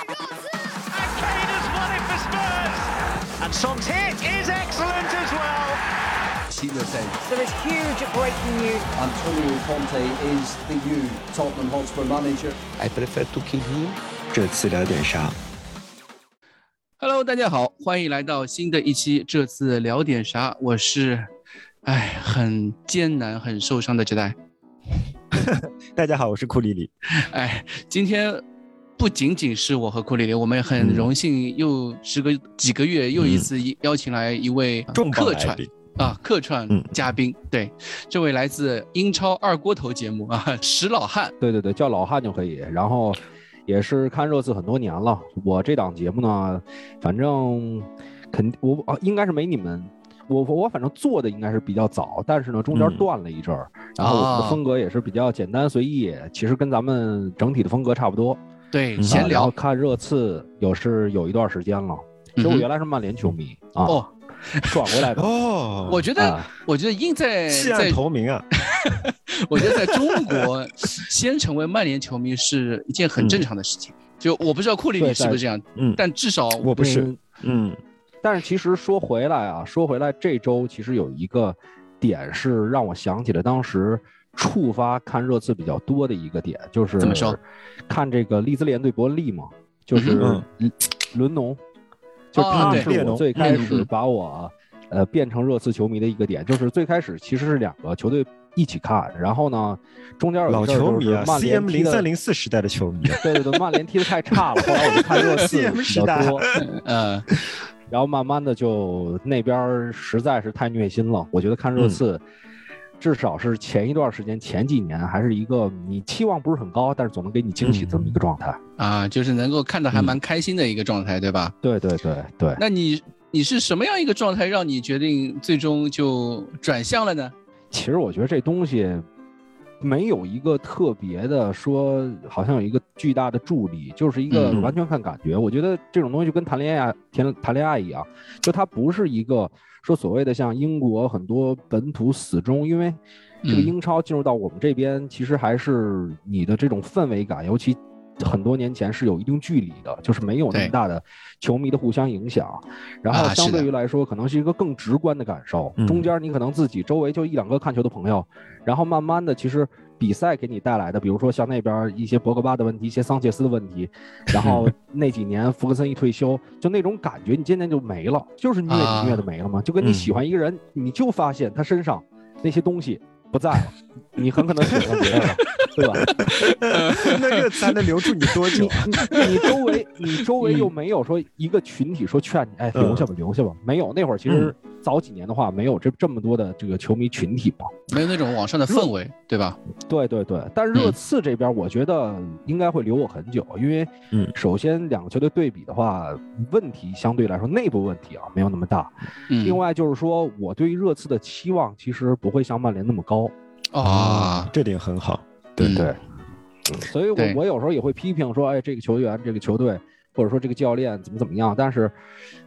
And Kane has won it for Spurs. And Son's hit is excellent as well. There is huge breaking news. Antonio Conte is the new Tottenham Hotspur manager. I prefer to kill him。这次聊点啥？Hello，大家好，欢迎来到新的一期。这次聊点啥？我是，哎，很艰难、很受伤的杰代。大家好，我是库里里。哎，今天不仅仅是我和库里里，我们也很荣幸又时隔几个月又一次邀请来一位客串啊客串嗯嘉宾。对，这位来自英超二锅头节目啊，石老汉。对对对，叫老汉就可以。然后也是看热刺很多年了。我这档节目呢，反正肯我啊应该是没你们，我我反正做的应该是比较早，但是呢中间嗯断了一阵儿。然后我们啊的风格也是比较简单随意，其实跟咱们整体的风格差不多。对，嗯闲聊啊。看热刺有是有一段时间了。其实我原来是曼联球迷啊，哦，转过来的。哦 我觉得啊，我觉得应在弃在暗投明啊！我觉得在中国，先成为曼联球迷是一件很正常的事情。就我不知道库里你是不是这样，嗯，但至少我不是嗯。嗯但是其实说回来啊，说回来，这周其实有一个点是让我想起了当时触发看热刺比较多的一个点，就是怎么说？看这个利兹联对伯恩利嘛，就是嗯伦农，就哦他是我最开始把我呃变成热刺球迷的一个点，就是最开始其实是两个球队一起看，然然后呢中间有老球迷曼联，CM 零三零四时代的球迷啊。对对对，曼联踢得太差了，后来我就看热刺 比较多。呃，然后慢慢的就那边实在是太虐心了，我觉得看热刺，至少是前一段时间前几年还是一个你期望不是很高，但是总能给你惊喜这么一个状态。啊，就是能够看得还蛮开心的一个状态，对吧？对对对对，那你你是什么样一个状态，让你决定最终就转向了呢？其实我觉得这东西没有一个特别的说，好像有一个巨大的助力，就是一个嗯完全看感觉。我觉得这种东西就跟谈恋爱谈谈恋爱一样，就它不是一个说所谓的像英国很多本土死忠，因为这个嗯英超进入到我们这边，其实还是你的这种氛围感，尤其。很多年前是有一定距离的，就是没有那么大的球迷的互相影响，然后相对于来说，可能是一个更直观的感受。嗯中间你可能自己周围就一两个看球的朋友，然后慢慢的，其实比赛给你带来的，比如说像那边一些博格巴的问题，一些桑切斯的问题，然后 那几年弗格森一退休，就那种感觉，你渐渐就没了，就是虐啊你虐的没了嘛。就跟你嗯喜欢一个人，你就发现他身上那些东西不在了，你很可能喜欢别人了，对吧？那热刺还能留住你多久你啊？你你周围 你周围又嗯没有说一个群体说劝你，哎，嗯留下吧，留下吧，没有。那会儿其实早几年的话，没有这这么多的这个球迷群体嘛。没有那种网上的氛围，对吧？对对对，但是热嗯刺这边，我觉得应该会留我很久，因为嗯首先两个球队对比的话，问题相对来说内部问题啊没有那么大。嗯，另外就是说，我对于热刺的期望其实不会像曼联那么高。啊，这点很好。对对，所以我我有时候也会批评说，哎，这个球员、这个球队，或者说这个教练怎么怎么样。但是，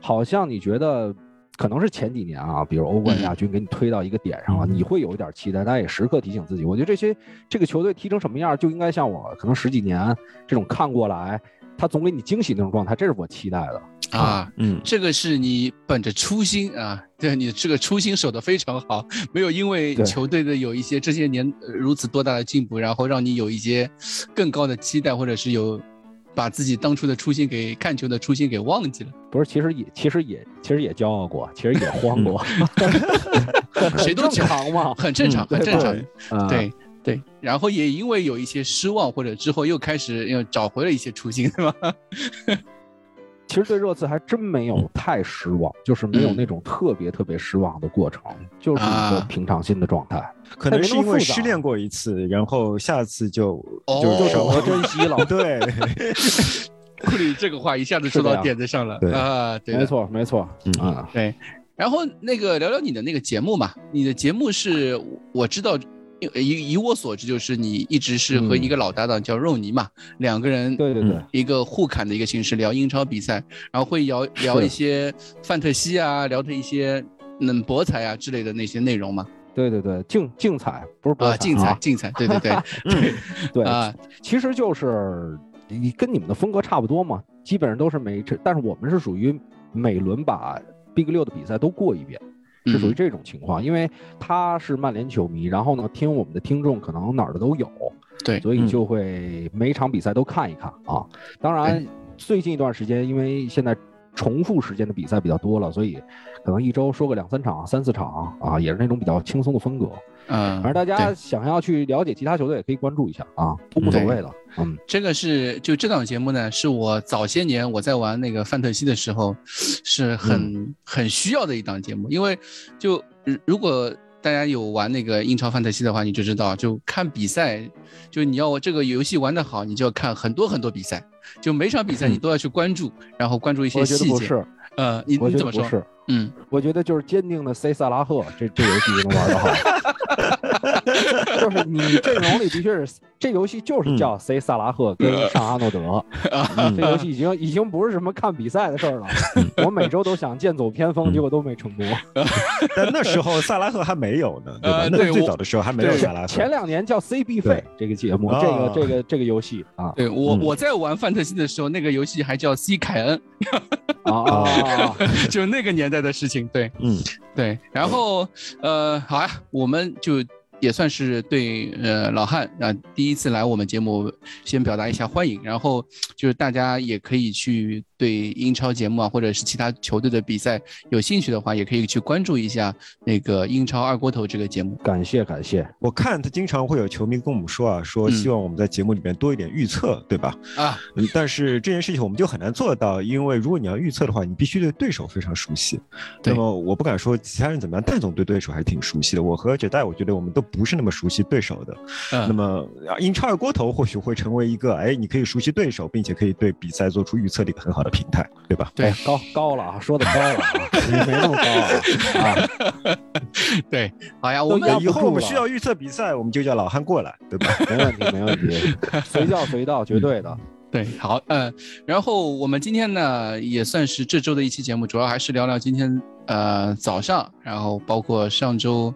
好像你觉得可能是前几年啊，比如欧冠嗯亚军给你推到一个点上了，你会有一点期待，但也时刻提醒自己，我觉得这些这个球队踢成什么样，就应该像我可能十几年这种看过来，他总给你惊喜那种状态，这是我期待的。啊，嗯，这个是你本着初心啊，对你这个初心守得非常好，没有因为球队的有一些这些年呃如此多大的进步，然后让你有一些更高的期待，或者是有把自己当初的初心给看球的初心给忘记了。不是，其实也其实也其实也骄傲过，其实也慌过，正 谁都讲 常嘛，很正常，嗯很正常。对对，然后也因为有一些失望，或者之后又开始又找回了一些初心，对吧？其实对热刺还真没有太失望，就是没有嗯那种特别特别失望的过程，就是一个啊平常心的状态。可能是因为失恋过一次，然后下次就哦就就少懂得珍惜了。对，库里这个话一下子说到点子上了对啊，对没错，没错，嗯啊，对，然后那个聊聊你的那个节目嘛，你的节目是我知道，以以我所知，就是你一直是和一个老搭档叫肉泥嘛，两个人对对对，一个互砍的一个形式聊英超比赛，然后会聊聊一些范特西啊，聊的一些嗯博彩啊之类的那些内容嘛，对对对，竞竞彩不是博啊，竞彩竞彩，对对对嗯对啊，其实就是你跟你们的风格差不多嘛。基本上都是每这，但是我们是属于每轮把 Big 六的比赛都过一遍，是属于嗯这种情况。因为他是曼联球迷，然后呢，听我们的听众可能哪儿的都有，对嗯所以就会每场比赛都看一看啊。当然，最近一段时间，因为现在重复时间的比赛比较多了，所以可能一周说个两三场、三四场啊，也是那种比较轻松的风格。嗯，反正大家想要去了解其他球队，也可以关注一下啊，都无所谓的。嗯，这个是就这档节目呢，是我早些年我在玩那个范特西的时候，是很、很需要的一档节目，因为就如如果大家有玩那个英超范特西的话，你就知道，就看比赛，就你要这个游戏玩得好，你就要看很多很多比赛，就每场比赛你都要去关注，然后关注一些我觉得细节。不是，呃，你你怎么说？嗯，我觉得就是坚定的 C 萨拉赫，这这游戏就能玩得好。就是你阵容里的确是这游戏就是叫 C 萨拉赫跟上阿诺德，嗯这游戏已经已经不是什么看比赛的事儿了。我每周都想剑走偏锋，结果都没成功。但那时候萨拉赫还没有呢，对吧呃？那最早的时候还没有萨拉赫。前两年叫 CB 费这个节目，这个哦这个这个游戏啊对我、嗯我在玩范特西的时候，那个游戏还叫 C 凯恩！啊就那个年代的事情。对，嗯，对，然后呃，好呀，我们就也算是对呃老汉啊、第一次来我们节目，先表达一下欢迎。然后就是大家也可以去对英超节目啊，或者是其他球队的比赛有兴趣的话，也可以去关注一下那个英超二锅头这个节目。感谢感谢，我看他经常会有球迷跟我们说啊，说嗯希望我们在节目里面多一点预测，对吧？啊，嗯，但是这件事情我们就很难做到，因为如果你要预测的话，你必须对对手非常熟悉。那么我不敢说其他人怎么样，戴总对对手还是挺熟悉的。我和哲代，我觉得我们都不是那么熟悉对手的。嗯那么啊英超二锅头或许会成为一个，哎，你可以熟悉对手，并且可以对比赛做出预测的一个很好的平台，对吧？对哎高高了啊，说的高了啊，没那么高啊啊，对，好呀，我们以后我们需要预测比赛，我们就叫老汉过来，对吧？没问题没问题，随叫随到，绝对的。对，好，嗯、然后我们今天呢也算是这周的一期节目，主要还是聊聊今天呃早上，然后包括上周，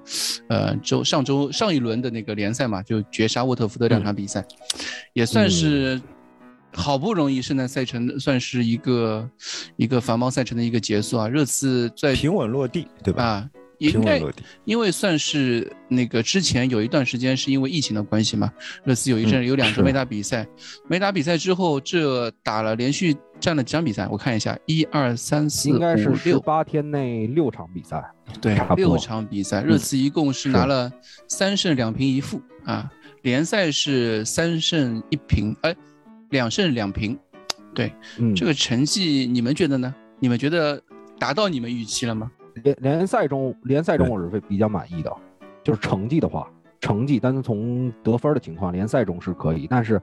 呃周上周上一轮的那个联赛嘛，就绝杀沃特福德两场比赛，也算是好不容易圣诞赛程算是一个一个繁忙赛程的一个结束啊，热刺在平稳落地，对吧？啊。应该。因为算是那个之前有一段时间是因为疫情的关系嘛，热刺有一阵嗯有两周没打比赛，没打比赛之后，这打了连续占了几场比赛，我看一下，一二三四应该是五六，十八天内六场比赛，对六场比赛，热刺一共是拿了三胜两平一负啊，联赛是三胜一平，哎，两胜两平，对，嗯，这个成绩你们觉得呢？你们觉得达到你们预期了吗？联联赛中联赛中我是比较满意的，就是成绩的话，成绩单从得分的情况，联赛中是可以，但是。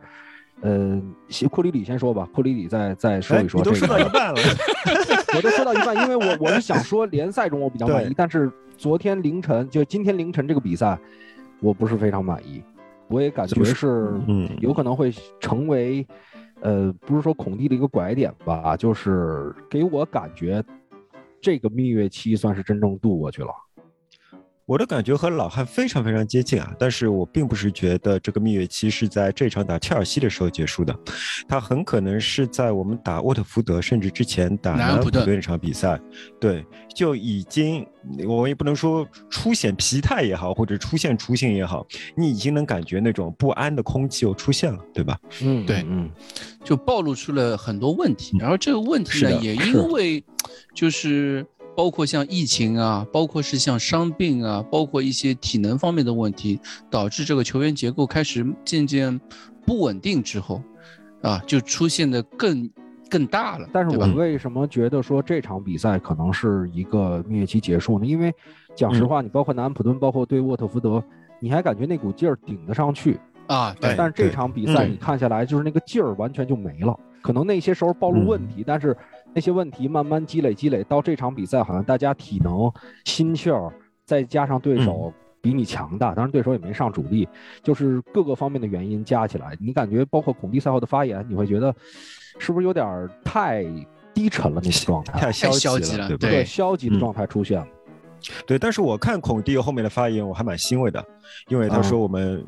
呃，库里里先说吧，库里里再再说哎，一说、你都说这个。到一半了，我都说到一半，因为我我是想说联赛中我比较满意，但是昨天凌晨就今天凌晨这个比赛，我不是非常满意，我也感觉是嗯有可能会成为，呃，不是说孔蒂的一个拐点吧，就是给我感觉这个蜜月期算是真正度过去了。我的感觉和老汉非常非常接近啊，但是我并不是觉得这个蜜月期是在这场打切尔西的时候结束的，他很可能是在我们打沃特福德，甚至之前打南安普顿那场比赛，对，就已经我也不能说出现疲态也好，或者出现雏形也好，你已经能感觉那种不安的空气又出现了，对吧？嗯，对嗯，就暴露出了很多问题，然后这个问题呢，也因为就是包括像疫情啊，包括是像伤病啊，包括一些体能方面的问题，导致这个球员结构开始渐渐不稳定之后，啊，就出现的更更大了，但是我？为什么觉得说这场比赛可能是一个蜜月期结束呢？因为讲实话，你包括南安普顿，包括对沃特福德，你还感觉那股劲儿顶得上去，啊，但是这场比赛嗯你看下来，就是那个劲儿完全就没了。可能那些时候暴露问题，但是那些问题慢慢积累积累，到这场比赛好像大家体能、心气儿，再加上对手比你强大，当然对手也没上主力，就是各个方面的原因加起来，你感觉包括孔蒂赛后的发言，你会觉得是不是有点儿太低沉了那个状态？太消消极了，对不？对对消极的嗯状态出现了。对，但是我看孔蒂后面的发言，我还蛮欣慰的，因为他说我们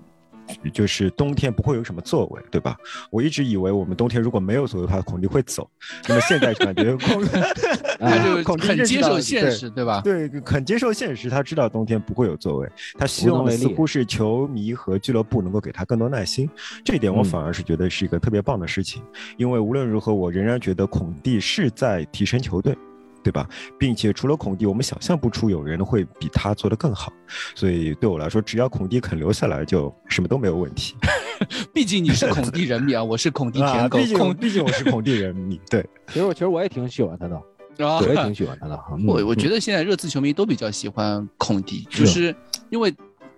就是冬天不会有什么作为，对吧？我一直以为我们冬天如果没有作为的话，孔蒂会走。那么现在感觉孔，他就孔蒂很接受现实，对吧？对，很接受现实，他知道冬天不会有作为，他希望的似乎是球迷和俱乐部能够给他更多耐心，这一点我嗯反而是觉得是一个特别棒的事情，因为无论如何，我仍然觉得孔蒂是在提升球队。对吧？并且除了孔蒂，我们想象不出有人会比他做得更好，所以对我来说，只要孔蒂肯留下来，就什么都没有问题。毕竟你是孔蒂人迷啊，我是孔蒂啊，舔狗毕，竟毕竟我是孔蒂人迷，对，其实我其实我也挺喜欢他的，啊我也挺喜欢他的。嗯我我觉得现在热刺球迷都比较喜欢孔蒂，就是因为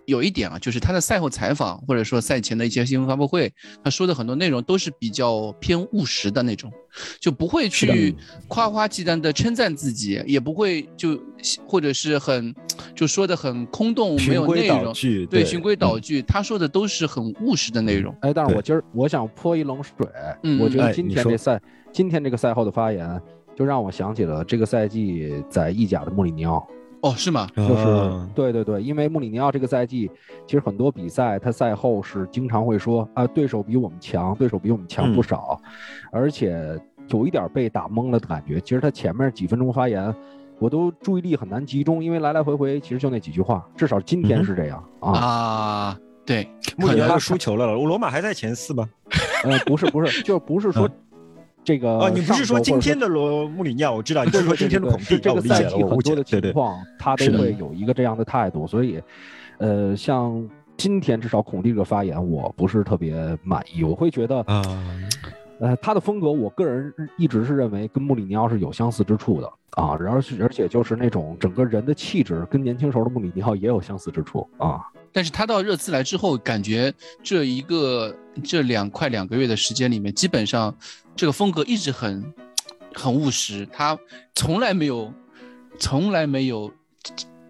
有一点啊，就是他的赛后采访或者说赛前的一些新闻发布会，他说的很多内容都是比较偏务实的那种，就不会去夸夸其谈的称赞自己，也不会就或者是很就说的很空洞，没有内容。对，对循规蹈矩，他说的都是很务实的内容。哎，但是我今儿我想泼一冷水，嗯我觉得今天这赛，今天这个赛后的发言，就让我想起了这个赛季在意甲的穆里尼奥。哦，是吗？就是、啊对对对，因为穆里尼奥这个赛季，其实很多比赛他赛后是经常会说啊，对手比我们强，对手比我们强不少，而且有一点被打懵了的感觉。其实他前面几分钟发言，我都注意力很难集中，因为来来回回其实就那几句话，至少今天是这样、啊。啊，对，穆里尼奥输球了，罗马还在前四吗？呃，不是不是，就不是说嗯这个啊，你不是说今天的罗穆里尼奥？我知道，你对是说今天的孔蒂。这个赛季。很多的情况，他都会有一个这样的态度，所以，呃，像今天至少孔蒂这个发言，我不是特别满意，我会觉得，啊，呃，他的风格，我个人一直是认为跟穆里尼奥是有相似之处的啊，然后是而且就是那种整个人的气质跟年轻时候的穆里尼奥也有相似之处啊，但是他到热刺来之后，感觉这一个这两快两个月的时间里面，基本上这个风格一直很很务实，他从来没有从来没有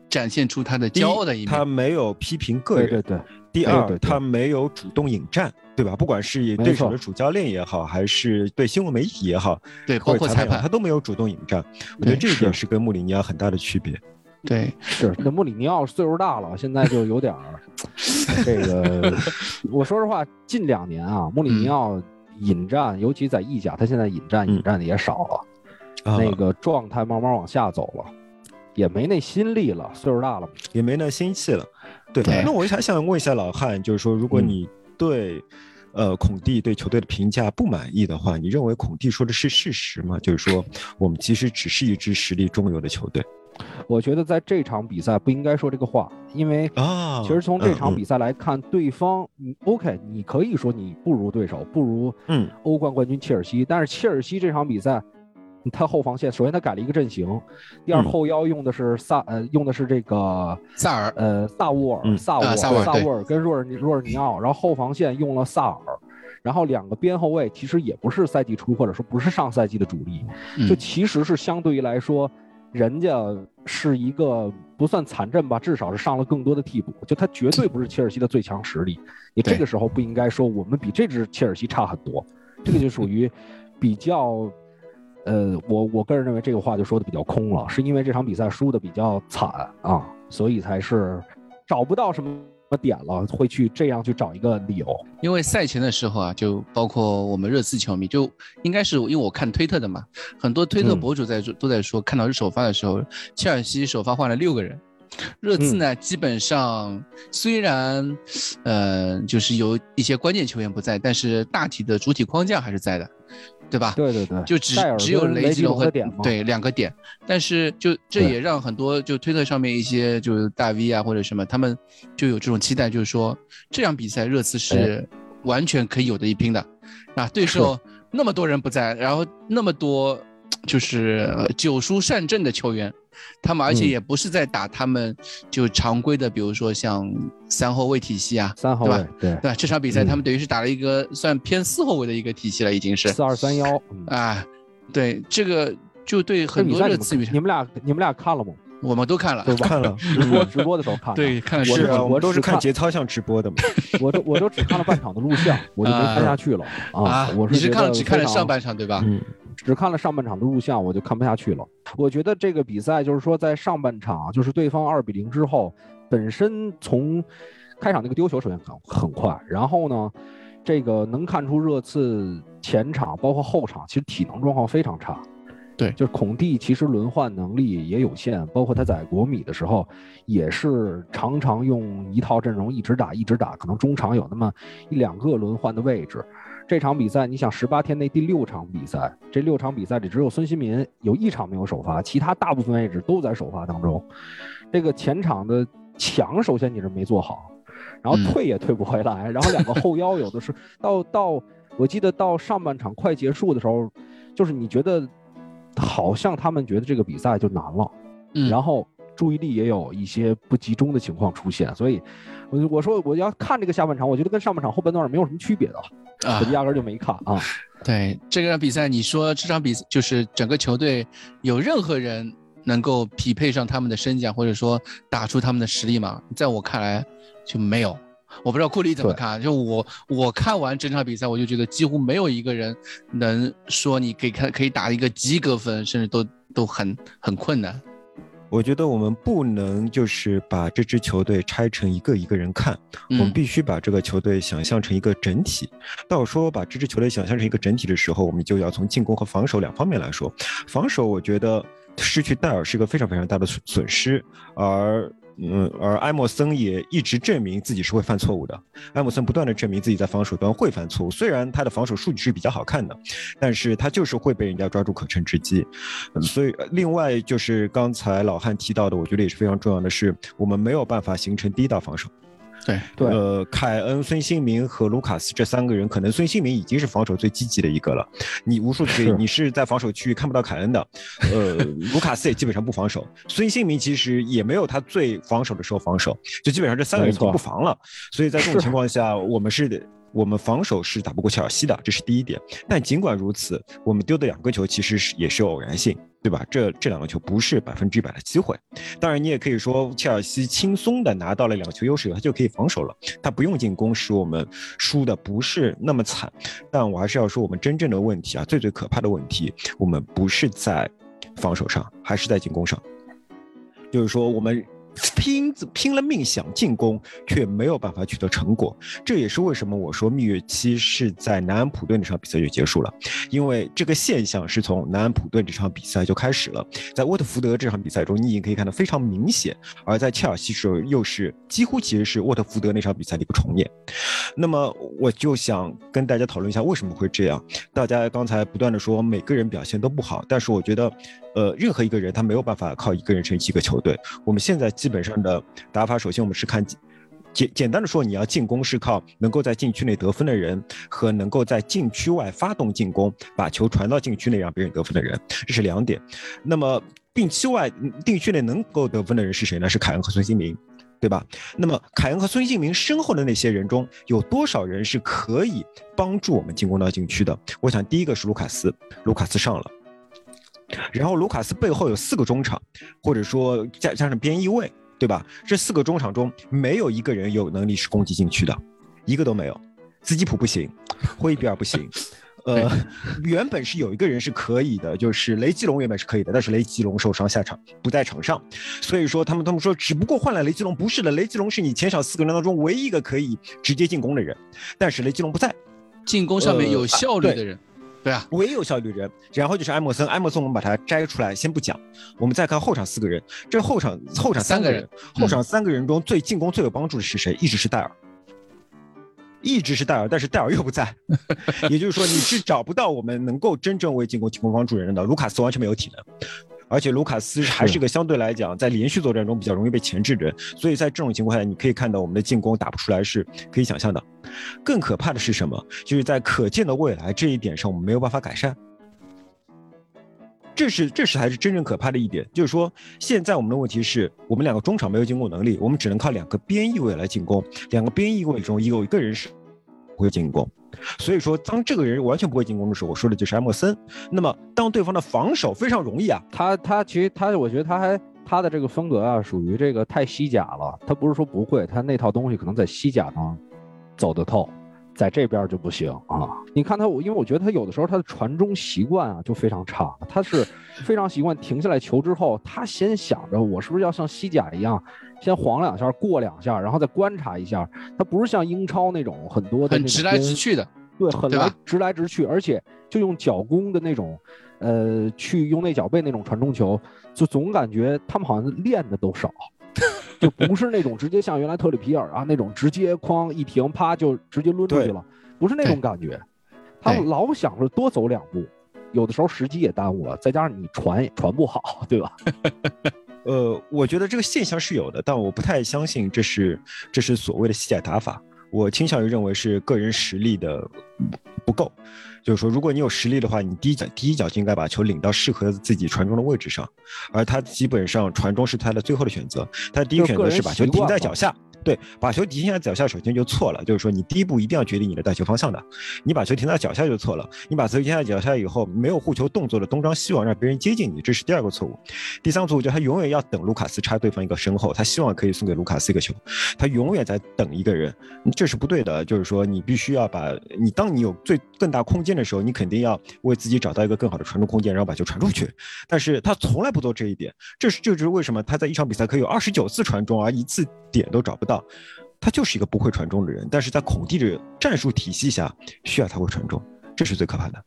展现出他的骄傲的一面他。没有批评个人。对对对，第二，对对对他没有主动引战，对吧？不管是对手的主教练也好，还是对新闻媒体也好，对，包括裁判，他，都没有主动引战。我觉得这一点是跟穆里尼奥很大的区别。对，是那穆里尼奥岁数大了，现在就有点儿 这个。我说实话，近两年啊，穆里尼奥引战，尤其在意甲，他现在引战嗯引战的也少了，啊，那个状态慢慢往下走了，也没那心力了，岁数大了。也没那心气了。对，对那我还想问一下老汉，就是说，如果嗯你对、呃孔蒂对球队的评价不满意的话，你认为孔蒂说的是事实吗？就是说，我们其实只是一支实力中游的球队我觉得在这场比赛不应该说这个话，因为啊。其实从这场嗯比赛来看，对方你 OK，你可以说你不如对手，不如嗯欧冠冠军切尔西，但是切尔西这场比赛，他后防线首先他改了一个阵型，第二嗯后腰用的是萨呃用的是这个萨尔，呃萨沃尔、嗯萨沃尔、啊萨沃尔跟若尔尼若尔尼奥，然后后防线用了萨尔。然后两个边后卫其实也不是赛季初或者说不是上赛季的主力，就嗯其实是相对于来说，人家是一个不算残阵吧，至少是上了更多的替补，就他绝对不是切尔西的最强实力。你这个时候不应该说我们比这支切尔西差很多，这个就属于比较，呃，我我个人认为这个话就说的比较空了，是因为这场比赛输的比较惨啊，所以才是找不到什么点了，会去这样去找一个理由。因为赛前的时候啊，就包括我们热刺球迷，就应该是因为我看推特的嘛，很多推特嗯。博主在说、都在说，看到是首发的时候，切尔西首发换了六个人，热刺呢、基本上虽然呃就是有一些关键球员不在，但是大体的主体框架还是在的，对吧？对对对，就只只有雷吉隆和点，对两个点，但是就这也让很多就推特上面一些就是大 V 啊或者什么，他们就有这种期待，就是说这场比赛热刺是完全可以有的一拼的，啊，对手那么多人不在，然后那么多就是呃久疏善阵的球员，他们而且嗯也不是在打他们就常规的，比如说像三后卫体系啊，三后卫对吧，对对吧？这场比赛嗯他们等于是打了一个算偏四后卫的一个体系了，已经是四二三幺，嗯。啊，对这个就对很多比赛你们热刺迷，你们俩你们俩看了吗？我们都看了，都？看了直播直播的时候看的。对，看了我是我都是看节操像直播的嘛。我都我都只看了半场的录像，我就没看下去了啊！我你是看了只看了上半场对吧？嗯只看了上半场的录像，我就看不下去了。我觉得这个比赛就是说，在上半场就是对方二比零之后，本身从开场那个丢球首先很很快，然后呢，这个能看出热刺前场包括后场其实体能状况非常差。对，就是孔蒂其实轮换能力也有限，包括他在国米的时候，也是常常用一套阵容一直打一直打，可能中场有那么一两个轮换的位置。这场比赛，你想十八天内第六场比赛，这六场比赛里只有孙兴民有一场没有首发，其他大部分位置都在首发当中。这个前场的墙，首先你是没做好，然后退也退不回来，然后两个后腰有的是到到，我记得到上半场快结束的时候，就是你觉得。好像他们觉得这个比赛就难了，嗯，然后注意力也有一些不集中的情况出现，所以，我我说我要看这个下半场，我觉得跟上半场后半段没有什么区别的，啊，我压根就没看啊。对这个比赛，你说这场比赛就是整个球队有任何人能够匹配上他们的身价，或者说打出他们的实力吗？在我看来就没有。我不知道库里怎么看，就我我看完整场比赛，我就觉得几乎没有一个人能说你可以看可以打一个及格分，甚至都都很很困难。我觉得我们不能就是把这支球队拆成一个一个人看，我们必须把这个球队想象成一个整体。到说把这支球队想象成一个整体的时候，我们就要从进攻和防守两方面来说。防守，我觉得失去戴尔是一个非常非常大的损损失，而。嗯，而埃默森也一直证明自己是会犯错误的。埃默森不断的证明自己在防守端会犯错误，虽然他的防守数据是比较好看的，但是他就是会被人家抓住可乘之机。所以，另外就是刚才老汉提到的，我觉得也是非常重要的是，我们没有办法形成第一道防守。对对，呃，凯恩、孙兴民和卢卡斯这三个人，可能孙兴民已经是防守最积极的一个了。你无数 次你是在防守区域看不到凯恩的，呃，卢卡斯也基本上不防守，孙兴民其实也没有他最防守的时候防守，就基本上这三个人已经不防了。所以在这种情况下，我们是。我们防守是打不过切尔西的，这是第一点。但尽管如此，我们丢的两个球其实是也是偶然性，对吧？这这两个球不是百分之一百的机会。当然，你也可以说切尔西轻松的拿到了两球优势，他就可以防守了，他不用进攻，使我们输的不是那么惨。但我还是要说，我们真正的问题啊，最最可怕的问题，我们不是在防守上，还是在进攻上。就是说我们。拼拼了命想进攻，却没有办法取得成果。这也是为什么我说蜜月期是在南安普顿这场比赛就结束了，因为这个现象是从南安普顿这场比赛就开始了。在沃特福德这场比赛中，你已经可以看到非常明显；而在切尔西时候，又是几乎其实是沃特福德那场比赛的一个重演。那么我就想跟大家讨论一下为什么会这样。大家刚才不断的说每个人表现都不好，但是我觉得。呃，任何一个人他没有办法靠一个人撑起一个球队。我们现在基本上的打法，首先我们是看简简单的说，你要进攻是靠能够在禁区内得分的人和能够在禁区外发动进攻，把球传到禁区内让别人得分的人，这是两点。那么禁区外禁区内能够得分的人是谁呢？是凯恩和孙兴民，对吧？那么凯恩和孙兴民身后的那些人中有多少人是可以帮助我们进攻到禁区的？我想第一个是卢卡斯，卢卡斯上了。然后卢卡斯背后有四个中场，或者说加加上边翼位，对吧？这四个中场中没有一个人有能力是攻击禁区的，一个都没有。斯基普不行，霍伊比尔不行。呃，原本是有一个人是可以的，就是雷吉隆原本是可以的，但是雷吉隆受伤下场不在场上，所以说他们他们说只不过换了雷吉隆，不是的，雷吉隆是你前场四个人当中唯一一个可以直接进攻的人，但是雷吉隆不在，进攻上面有效率的人。对啊，唯一有效率的人，然后就是埃默森。埃默森我们把它摘出来，先不讲。我们再看后场四个人，这后场后场三个人，后场三个人中最进攻最有帮助的是谁？一直是戴尔，一直是戴尔，但是戴尔又不在，也就是说你是找不到我们能够真正为进攻提供帮助人的。卢卡斯完全没有体能。而且卢卡斯还是个相对来讲在连续作战中比较容易被钳制的人，所以在这种情况下，你可以看到我们的进攻打不出来是可以想象的。更可怕的是什么？就是在可见的未来这一点上，我们没有办法改善。这是这是才是真正可怕的一点，就是说现在我们的问题是我们两个中场没有进攻能力，我们只能靠两个边翼位来进攻，两个边翼位中有一个人是不会进攻。所以说，当这个人完全不会进攻的时候，我说的就是埃默森。那么，当对方的防守非常容易啊，他他其实他，我觉得他还他的这个风格啊，属于这个太西甲了。他不是说不会，他那套东西可能在西甲上走得透，在这边就不行啊！你看他，我因为我觉得他有的时候他的传中习惯啊就非常差，他是 非常习惯停下来球之后，他先想着我是不是要像西甲一样，先晃两下过两下，然后再观察一下。他不是像英超那种很多的很直来直去的，对，很来直来直去，而且就用脚弓的那种，呃，去用那脚背那种传中球，就总感觉他们好像练的都少。就不是那种直接像原来特里皮尔啊那种直接哐一停啪就直接抡出去了，不是那种感觉。他们老想着多走两步，有的时候时机也耽误了，再加上你传也传不好，对吧？呃，我觉得这个现象是有的，但我不太相信这是这是所谓的西甲打法。我倾向于认为是个人实力的不够。就是说，如果你有实力的话，你第一脚第一脚就应该把球领到适合自己传中的位置上，而他基本上传中是他的最后的选择，他的第一个选择是把球停在脚下。对，把球停在脚下，首先就错了。就是说，你第一步一定要决定你的带球方向的。你把球停在脚下就错了。你把球停在脚下以后，没有护球动作的东张西望，让别人接近你，这是第二个错误。第三个错误就是他永远要等卢卡斯插对方一个身后，他希望可以送给卢卡斯一个球，他永远在等一个人，这是不对的。就是说，你必须要把你当你有最更大空间的时候，你肯定要为自己找到一个更好的传中空间，然后把球传出去。但是他从来不做这一点，这是这就是为什么他在一场比赛可以有二十九次传中，而一次点都找不到。他就是一个不会传中的人，但是在孔蒂的战术体系下，需要他会传中，这是最可怕的。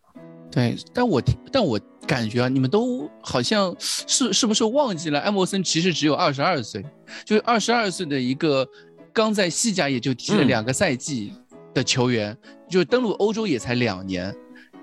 对，但我但我感觉啊，你们都好像是是不是忘记了，埃莫森其实只有二十二岁，就是二十二岁的一个刚在西甲也就踢了两个赛季的球员，就登陆欧洲也才两年，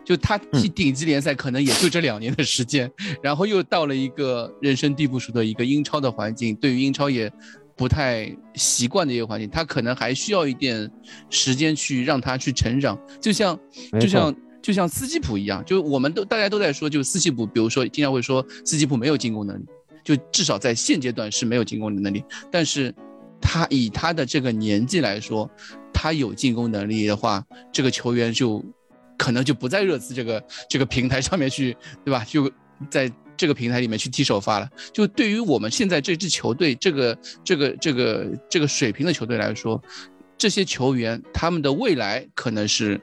就他踢顶级联赛可能也就这两年的时间，然后又到了一个人生地不熟的一个英超的环境，对于英超也。不太习惯的一个环境，他可能还需要一点时间去让他去成长，就像就像就像斯基普一样，就我们都大家都在说，就斯基普，比如说经常会说斯基普没有进攻能力，就至少在现阶段是没有进攻的能力，但是他以他的这个年纪来说，他有进攻能力的话，这个球员就可能就不在热刺这个这个平台上面去，对吧？就在。这个平台里面去踢首发了，就对于我们现在这支球队这个这个这个这个水平的球队来说，这些球员他们的未来可能是，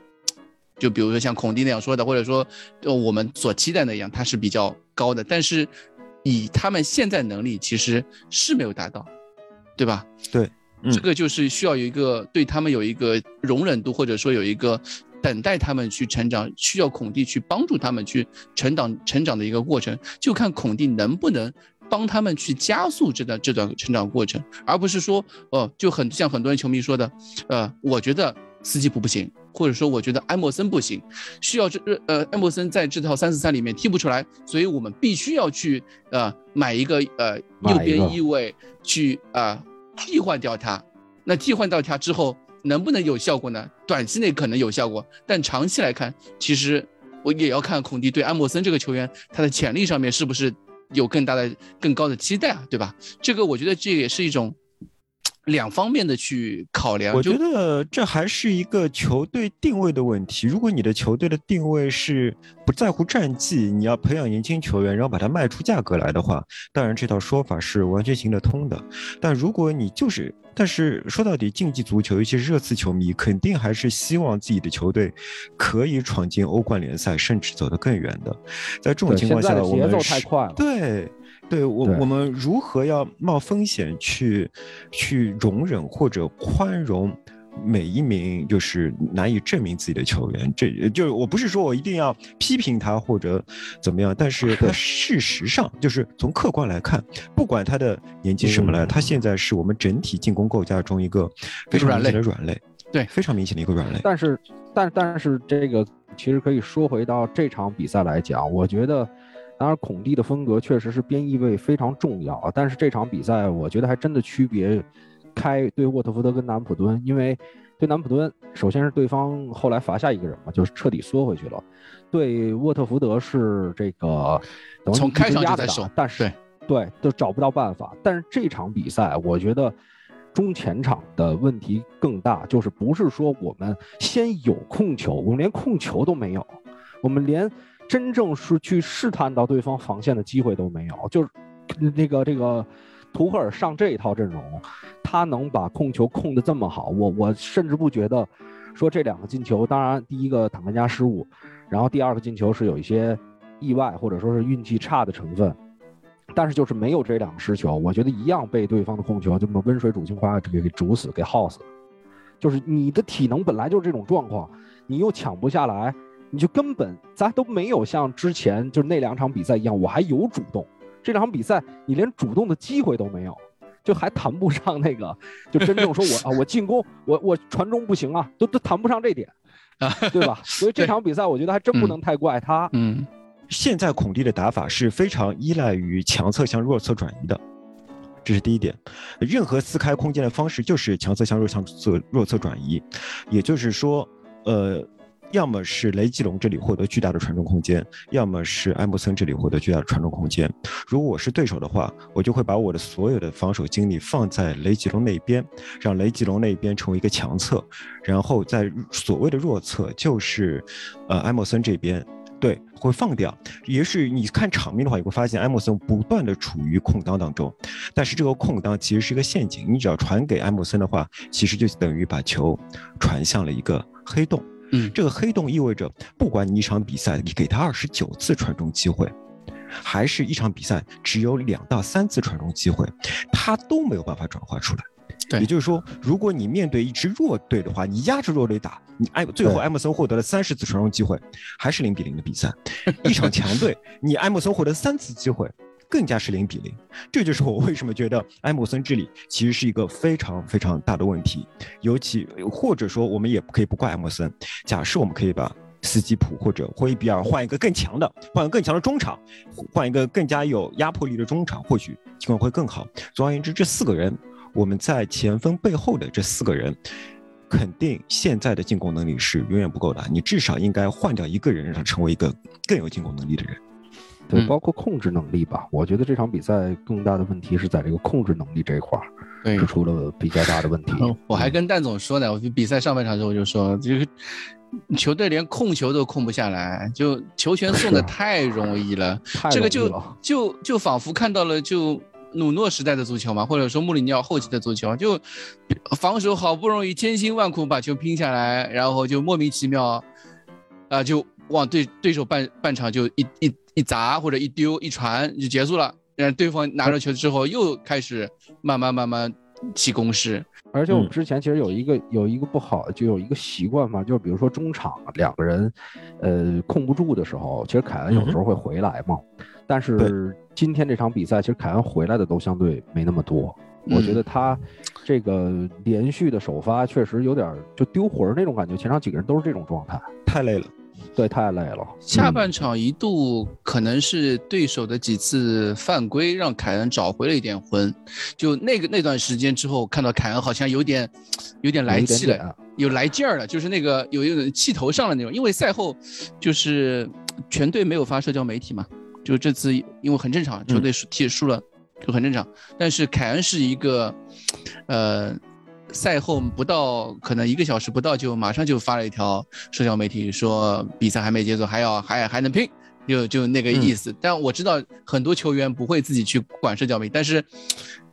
就比如说像孔蒂那样说的，或者说我们所期待的一样，他是比较高的，但是以他们现在能力其实是没有达到，对吧？对，这个就是需要有一个对他们有一个容忍度，或者说有一个。等待他们去成长，需要孔蒂去帮助他们去成长成长的一个过程，就看孔蒂能不能帮他们去加速这段这段成长过程，而不是说，哦，就很像很多人球迷说的，呃，我觉得斯基普不行，或者说我觉得埃莫森不行，需要这呃埃莫森在这套三四三里面踢不出来，所以我们必须要去呃买一个呃右边翼位去啊替换掉他，那替换掉他之后。能不能有效果呢？短期内可能有效果，但长期来看，其实我也要看孔蒂对安默森这个球员他的潜力上面是不是有更大的、更高的期待啊，对吧？这个我觉得这也是一种。两方面的去考量，我觉得这还是一个球队定位的问题。如果你的球队的定位是不在乎战绩，你要培养年轻球员，然后把它卖出价格来的话，当然这套说法是完全行得通的。但如果你就是，但是说到底，竞技足球，尤其是热刺球迷，肯定还是希望自己的球队可以闯进欧冠联赛，甚至走得更远的。在这种情况下，我们对。对我，我们如何要冒风险去去容忍或者宽容每一名就是难以证明自己的球员？这就我不是说我一定要批评他或者怎么样，但是 在事实上，就是从客观来看，不管他的年纪什么了，他现在是我们整体进攻构架中一个非常明显的软肋，对，非常明显的一个软肋。但是，但但是这个其实可以说回到这场比赛来讲，我觉得。当然，孔蒂的风格确实是边翼位非常重要啊。但是这场比赛，我觉得还真的区别开对沃特福德跟南普敦，因为对南普敦，首先是对方后来罚下一个人嘛，就是彻底缩回去了。对沃特福德是这个从开场就在守，但是对都找不到办法。但是这场比赛，我觉得中前场的问题更大，就是不是说我们先有控球，我们连控球都没有，我们连。真正是去试探到对方防线的机会都没有，就是那个这个图赫尔上这一套阵容，他能把控球控得这么好，我我甚至不觉得说这两个进球，当然第一个坦甘加失误，然后第二个进球是有一些意外或者说是运气差的成分，但是就是没有这两个失球，我觉得一样被对方的控球这么温水煮青蛙给给煮死给耗死。就是你的体能本来就是这种状况，你又抢不下来，你就根本咱都没有像之前就是那两场比赛一样，我还有主动。这两场比赛你连主动的机会都没有，就还谈不上那个，就真正说我啊我进攻我我传中不行啊，都都谈不上这点，对吧？所以这场比赛我觉得还真不能太怪他。嗯，现在孔蒂的打法是非常依赖于强侧向弱侧转移的。这是第一点，任何撕开空间的方式就是强侧向弱向侧弱侧转移，也就是说，呃，要么是雷吉隆这里获得巨大的传中空间，要么是埃默森这里获得巨大的传中空间。如果我是对手的话，我就会把我的所有的防守精力放在雷吉隆那边，让雷吉隆那边成为一个强侧，然后在所谓的弱侧就是呃埃默森这边。对，会放掉。也是你看场面的话，你会发现埃默森不断的处于空当当中，但是这个空当其实是一个陷阱。你只要传给埃默森的话，其实就等于把球传向了一个黑洞。嗯，这个黑洞意味着，不管你一场比赛你给他二十九次传中机会，还是一场比赛只有两到三次传中机会，他都没有办法转化出来。对，也就是说，如果你面对一支弱队的话，你压着弱队打，你埃最后艾默森获得了三十次传中机会，还是零比零的比赛。一场强队，你艾默森获得三次机会，更加是零比零。这就是我为什么觉得 埃默森这里其实是一个非常非常大的问题。尤其或者说，我们也可以不怪埃默森。假设我们可以把斯基普或者霍伊比尔换一个更强的，换个更强的中场，换一个更加有压迫力的中场，或许情况会更好。总而言之，这四个人。我们在前锋背后的这四个人，肯定现在的进攻能力是远远不够的。你至少应该换掉一个人，让他成为一个更有进攻能力的人。对，包括控制能力吧。我觉得这场比赛更大的问题是在这个控制能力这一块儿，是出了比较大的问题。我还跟蛋总说呢，我就比赛上半场的时候我就说，就是球队连控球都控不下来，就球权送的太容易了，这个就就就仿佛看到了就。努诺时代的足球嘛，或者说穆里尼奥后期的足球，就防守好不容易千辛万苦把球拼下来，然后就莫名其妙，啊，就往对对手半半场就一一一砸或者一丢一传就结束了。然后对方拿着球之后又开始慢慢慢慢起攻势。而且我们之前其实有一个有一个不好，就有一个习惯嘛，就是比如说中场两个人，呃，控不住的时候，其实凯恩有时候会回来嘛。但是今天这场比赛，其实凯恩回来的都相对没那么多。我觉得他这个连续的首发确实有点就丢魂那种感觉。前场几个人都是这种状态，太累了，对，太累了。下半场一度可能是对手的几次犯规让凯恩找回了一点魂。就那个那段时间之后，看到凯恩好像有点有点来气了，有来劲儿了，就是那个有一种气头上的那种。因为赛后就是全队没有发社交媒体嘛。就这次，因为很正常，球队输踢输了，就很正常。但是凯恩是一个，呃，赛后不到可能一个小时不到，就马上就发了一条社交媒体，说比赛还没结束，还要还还能拼，就就那个意思。但我知道很多球员不会自己去管社交媒体，但是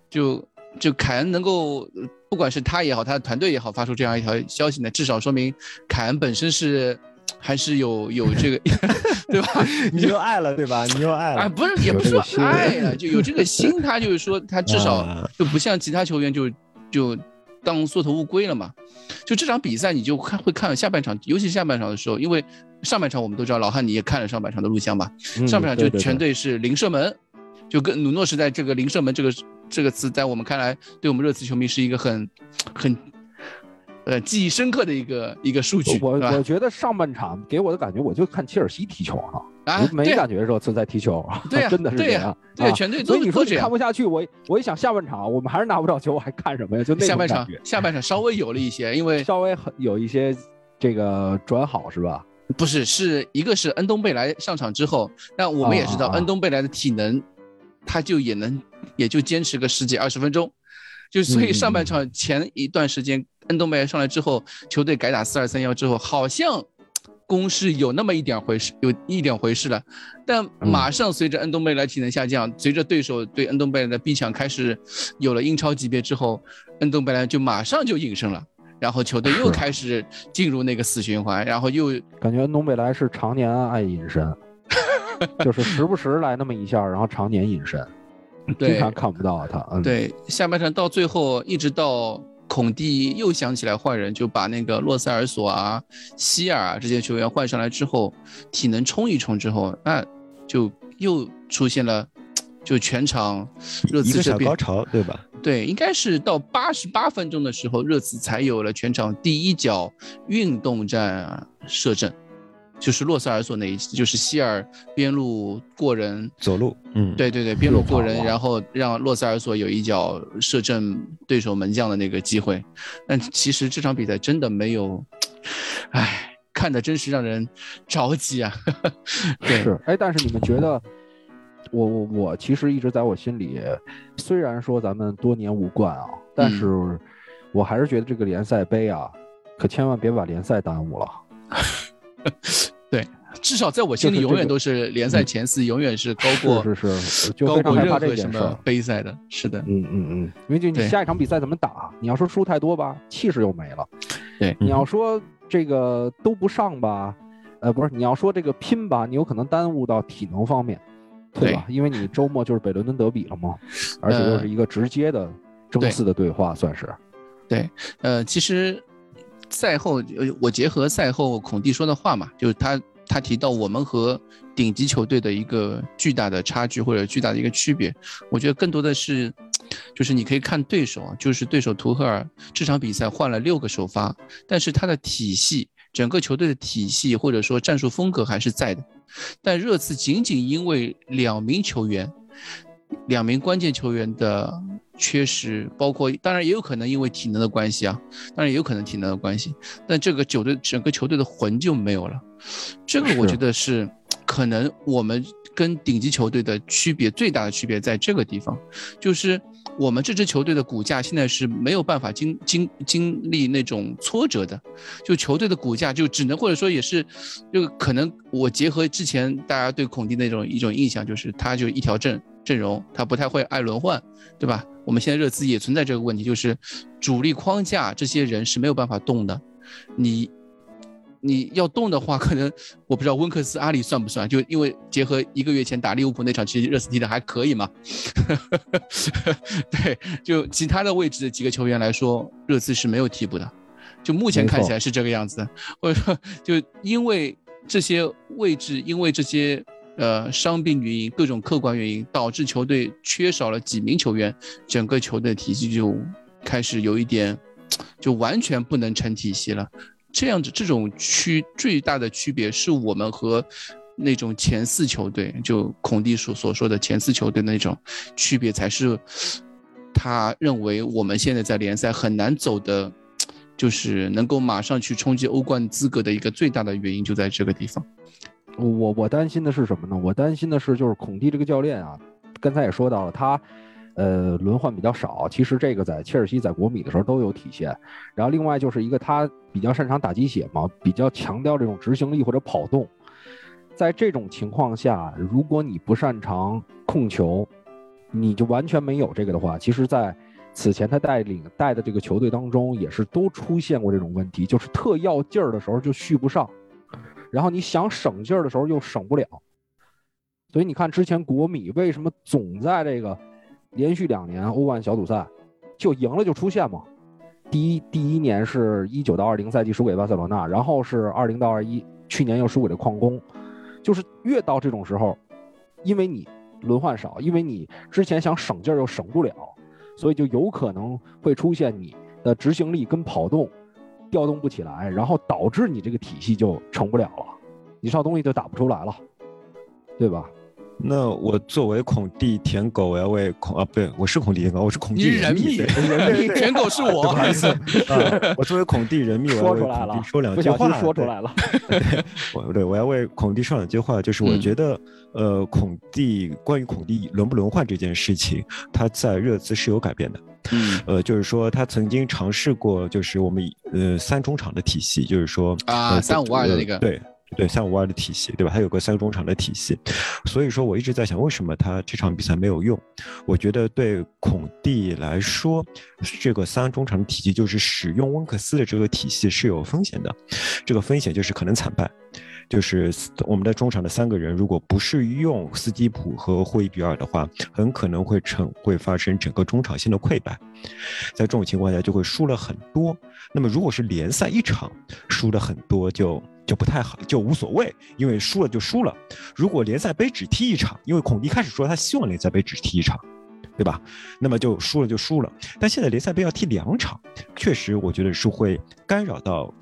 就就凯恩能够，不管是他也好，他的团队也好，发出这样一条消息呢，至少说明凯恩本身是。还是有有这个，对吧？你又爱了，对吧？你又爱了啊？不是，也不是说爱了，就有这个心。他就是说，他至少就不像其他球员，就就当缩头乌龟了嘛。就这场比赛，你就看会看下半场，尤其是下半场的时候，因为上半场我们都知道，老汉你也看了上半场的录像吧？上半场就全队是零射门，就跟努诺时代这个零射门这个这个词，在我们看来，对我们热刺球迷是一个很很。呃，记忆深刻的一个一个数据，我我觉得上半场给我的感觉，我就看切尔西踢球啊，没感觉热刺在踢球，对真的是这样，对全队所以你说你看不下去，我我一想下半场我们还是拿不到球，我还看什么呀？就那下半场下半场稍微有了一些，因为稍微很有一些这个转好是吧？不是，是一个是恩东贝莱上场之后，那我们也知道恩东贝莱的体能，他就也能也就坚持个十几二十分钟。就所以上半场前一段时间，恩东贝莱上来之后，球队改打四二三幺之后，好像攻势有那么一点回事，有一点回事了。但马上随着恩东贝莱体能下降，随着对手对恩东贝莱的逼抢开始有了英超级别之后，恩东贝莱就马上就隐身了。然后球队又 开始进入那个死循环，然后又感觉恩东贝莱是常年爱隐身，就是时不时来那么一下，然后常年隐身，经对常看不到他。嗯，对下半场到最后一直到。孔蒂又想起来换人，就把那个洛塞尔索啊、希尔啊这些球员换上来之后，体能冲一冲之后，那就又出现了，就全场热刺这边小高潮，对吧？对，应该是到八十八分钟的时候，热刺才有了全场第一脚运动战射正，就是洛塞尔索那一次，就是希尔边路过人，走路，嗯，对对对，边路过人，然后让洛塞尔索有一脚射正对手门将的那个机会。但其实这场比赛真的没有，唉，看的真是让人着急啊。对，是，哎，但是你们觉得，我我我其实一直在我心里，虽然说咱们多年无冠啊，但嗯是我还是觉得这个联赛杯啊，可千万别把联赛耽误了。至少在我心里永远都是联赛前四，永远是高过是是是，就高过非常害怕任何什么。杯赛的。是的，嗯嗯嗯，因为就你对下一场比赛怎么打？你要说输太多吧，气势又没了；对你要说这个都不上吧，呃，不是，你要说这个拼吧，你有可能耽误到体能方面，对吧？因为你周末就是北伦敦德比了嘛，而且又是一个直接的争四的对话，算是。对呃，其实赛后，呃，我结合赛后孔蒂说的话嘛，就是他他提到我们和顶级球队的一个巨大的差距或者巨大的一个区别，我觉得更多的是，就是你可以看对手啊，就是对手图赫尔这场比赛换了六个首发，但是他的体系，整个球队的体系或者说战术风格还是在的，但热刺仅仅因为两名球员。两名关键球员的缺失，包括当然也有可能因为体能的关系啊，当然也有可能体能的关系，但这个球队整个球队的魂就没有了。这个我觉得是可能我们跟顶级球队的区别最大的区别在这个地方，就是我们这支球队的骨架现在是没有办法经经经历那种挫折的，就球队的骨架就只能或者说也是，就可能我结合之前大家对孔蒂那种一种印象，就是他就一条阵阵容，他不太会爱轮换，对吧？我们现在热刺也存在这个问题，就是主力框架这些人是没有办法动的，你。你要动的话，可能我不知道温克斯、阿里算不算？就因为结合一个月前打利物浦那场，其实热刺踢的还可以嘛。对，就其他的位置的几个球员来说，热刺是没有替补的。就目前看起来是这个样子的，或者说，就因为这些位置，因为这些呃伤病原因、各种客观原因，导致球队缺少了几名球员，整个球队体系就开始有一点，就完全不能成体系了。这样子，这种区最大的区别是我们和那种前四球队，就孔蒂所所说的前四球队那种区别，才是他认为我们现在在联赛很难走的，就是能够马上去冲击欧冠资格的一个最大的原因，就在这个地方。我我担心的是什么呢？我担心的是，就是孔蒂这个教练啊，刚才也说到了，他呃轮换比较少。其实这个在切尔西、在国米的时候都有体现。然后另外就是一个他比较擅长打鸡血嘛，比较强调这种执行力或者跑动。在这种情况下，如果你不擅长控球，你就完全没有这个的话，其实，在此前他带领带的这个球队当中，也是都出现过这种问题，就是特要劲儿的时候就续不上。然后你想省劲儿的时候又省不了，所以你看之前国米为什么总在这个连续两年欧冠小组赛就赢了就出现嘛？第一第一年是一九到二零赛季输给巴塞罗那，然后是二零到二一，去年又输给了矿工，就是越到这种时候，因为你轮换少，因为你之前想省劲儿又省不了，所以就有可能会出现你的执行力跟跑动调动不起来，然后导致你这个体系就成不了了，你这套东西就打不出来了，对吧？那我作为孔蒂舔狗，我要为孔啊，不对，我是孔蒂舔狗，我是孔你蒂人蜜，人密 舔狗是我。不好意思，啊，我作为孔蒂人蜜，我要为说出来了。孔蒂，说两句话，说出来了。我对我要为孔蒂说两句话，就是我嗯。觉得，呃，孔蒂关于孔蒂轮不轮换这件事情，他在热刺是有改变的。嗯。呃，就是说他曾经尝试过，就是我们呃三中场的体系，就是说啊呃352的呃那个。对。对三五二的体系，对吧？他有个三个中场的体系，所以说我一直在想，为什么他这场比赛没有用？我觉得对孔蒂来说，这个三中场的体系就是使用温克斯的这个体系是有风险的，这个风险就是可能惨败。就是我们的中场的三个人，如果不是用斯基普和霍伊比尔的话，很可能会成会发生整个中场线的溃败，在这种情况下就会输了很多。那么如果是联赛一场输了很多，就就不太好，就无所谓，因为输了就输了。如果联赛杯只踢一场，因为孔蒂开始说他希望联赛杯只踢一场，对吧？那么就输了就输了。但现在联赛杯要踢两场，确实我觉得是会干扰到。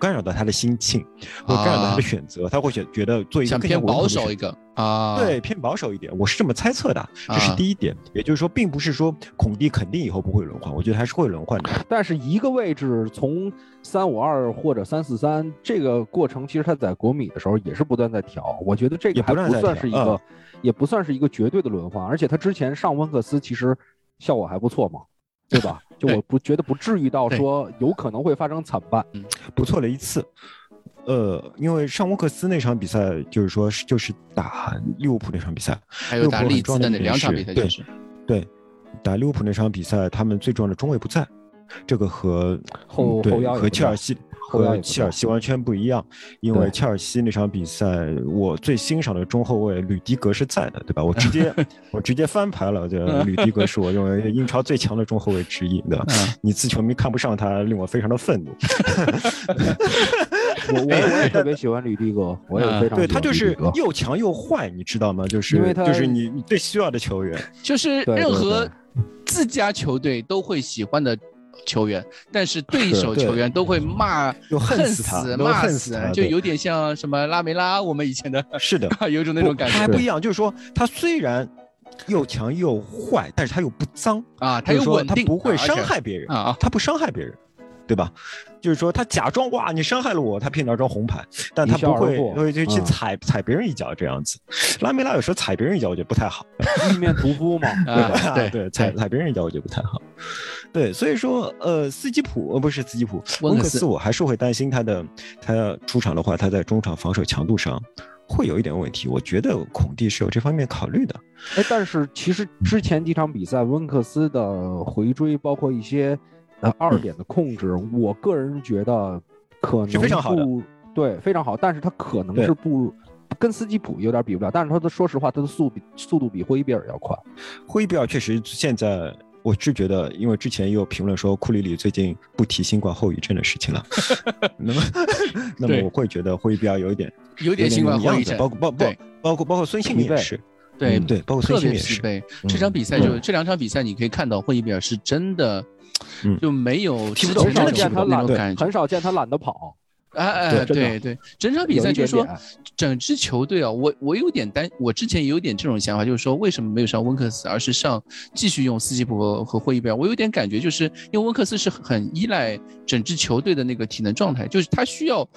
干扰到他的心情，或干扰到他的选择，他会选觉得做一个更偏保守一个啊，对，偏保守一点，我是这么猜测的，这是第一点。也就是说，并不是说孔蒂肯定以后不会轮换，我觉得还是会轮换的。但是一个位置从三五二或者三四三这个过程，其实他在国米的时候也是不断在调，我觉得这个还不算是一个，也不算是一个绝对的轮换，而且他之前上温克斯其实效果还不错嘛。对吧？就我不觉得不至于到说有可能会发生惨败，不错的一次。呃，因为上沃克斯那场比赛，就是说是就是打利物浦那场比赛，还有打利兹的那两场比赛，对对，打利物浦那场比赛，他们最重要的中卫不在，这个和后后腰和切尔西。和切尔西完全不一样，因为切尔西那场比赛，我最欣赏的中后卫吕迪格是在的，对吧？我直接 我直接翻牌了，这吕迪格是 我认为英超最强的中后卫之一，对吧？你自球迷看不上他，令我非常的愤怒。我我我也特别喜欢吕迪格，我也非常对他就是又强又坏，你知道吗？就是因为他就是你你最需要的球员，就是任何自家球队都会喜欢的。球员，但是对手球员都会骂，恨死骂死，就有点像什么拉梅拉，我们以前的，是的，有种那种感觉。他还不一样，就是说他虽然又强又坏，但是他又不脏。啊，他又稳定，他不会伤害别人啊，他不伤害别人。对吧？就是说他假装哇，你伤害了我，他骗拿张红牌，但他不会会就去踩踩别人一脚这样子。拉梅拉有时候踩别人一脚，我觉得不太好，一面屠夫嘛，对 对，踩踩别人一脚我觉得不太好。对，所以说呃，斯基普呃不是斯基普，温克斯我还是会担心他的，他出场的话，他在中场防守强度上会有一点问题。我觉得孔蒂是有这方面考虑的。哎，但是其实之前几场比赛，温克斯的回追，包括一些。呃，二点的控制，我个人觉得可能非常好的，对，非常好。但是他可能是不跟斯基普有点比不了，但是他的说实话，他的速比速度比霍伊比尔要快。霍伊比尔确实现在，我是觉得，因为之前也有评论说库里里最近不提新冠后遗症的事情了，那么那么我会觉得霍伊比尔有一点有点新冠后遗症，包括包包包括包括孙兴民也是。对对，包括孙兴民也是。这场比赛就这两场比赛，你可以看到霍伊比尔是真的。就没有踢不动，很少见他懒得，很少见他懒得跑。哎哎，对对，整场比赛就是说，整支球队啊，我我有点担，我之前也有点这种想法，就是说为什么没有上温克斯，而是上继续用斯基普和和霍伊比尔？我有点感觉，就是因为温克斯是很依赖整支球队的那个体能状态，就是他需要。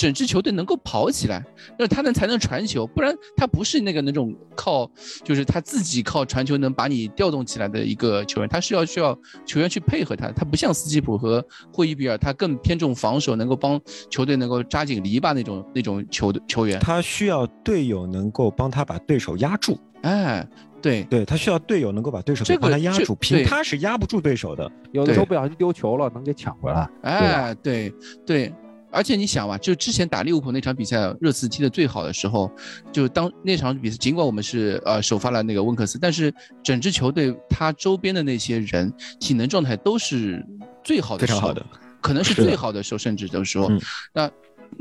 整支球队能够跑起来，那他能才能传球，不然他不是那个那种靠，就是他自己靠传球能把你调动起来的一个球员，他是要需要球员去配合他，他不像斯基普和霍伊比尔，他更偏重防守，能够帮球队能够扎紧篱笆那种那种球队球员，他需要队友能够帮他把对手压住，哎，对。对，他需要队友能够把对手帮他压住，凭他是压不住对手的，有的时候不小心丢球了，能给抢回来，哎，对对。而且你想嘛，就之前打利物浦那场比赛，热刺踢的最好的时候，就当那场比赛，尽管我们是呃首发了那个温克斯，但是整支球队他周边的那些人体能状态都是最好的，非常好的，可能是最好的时候，甚至都说，那。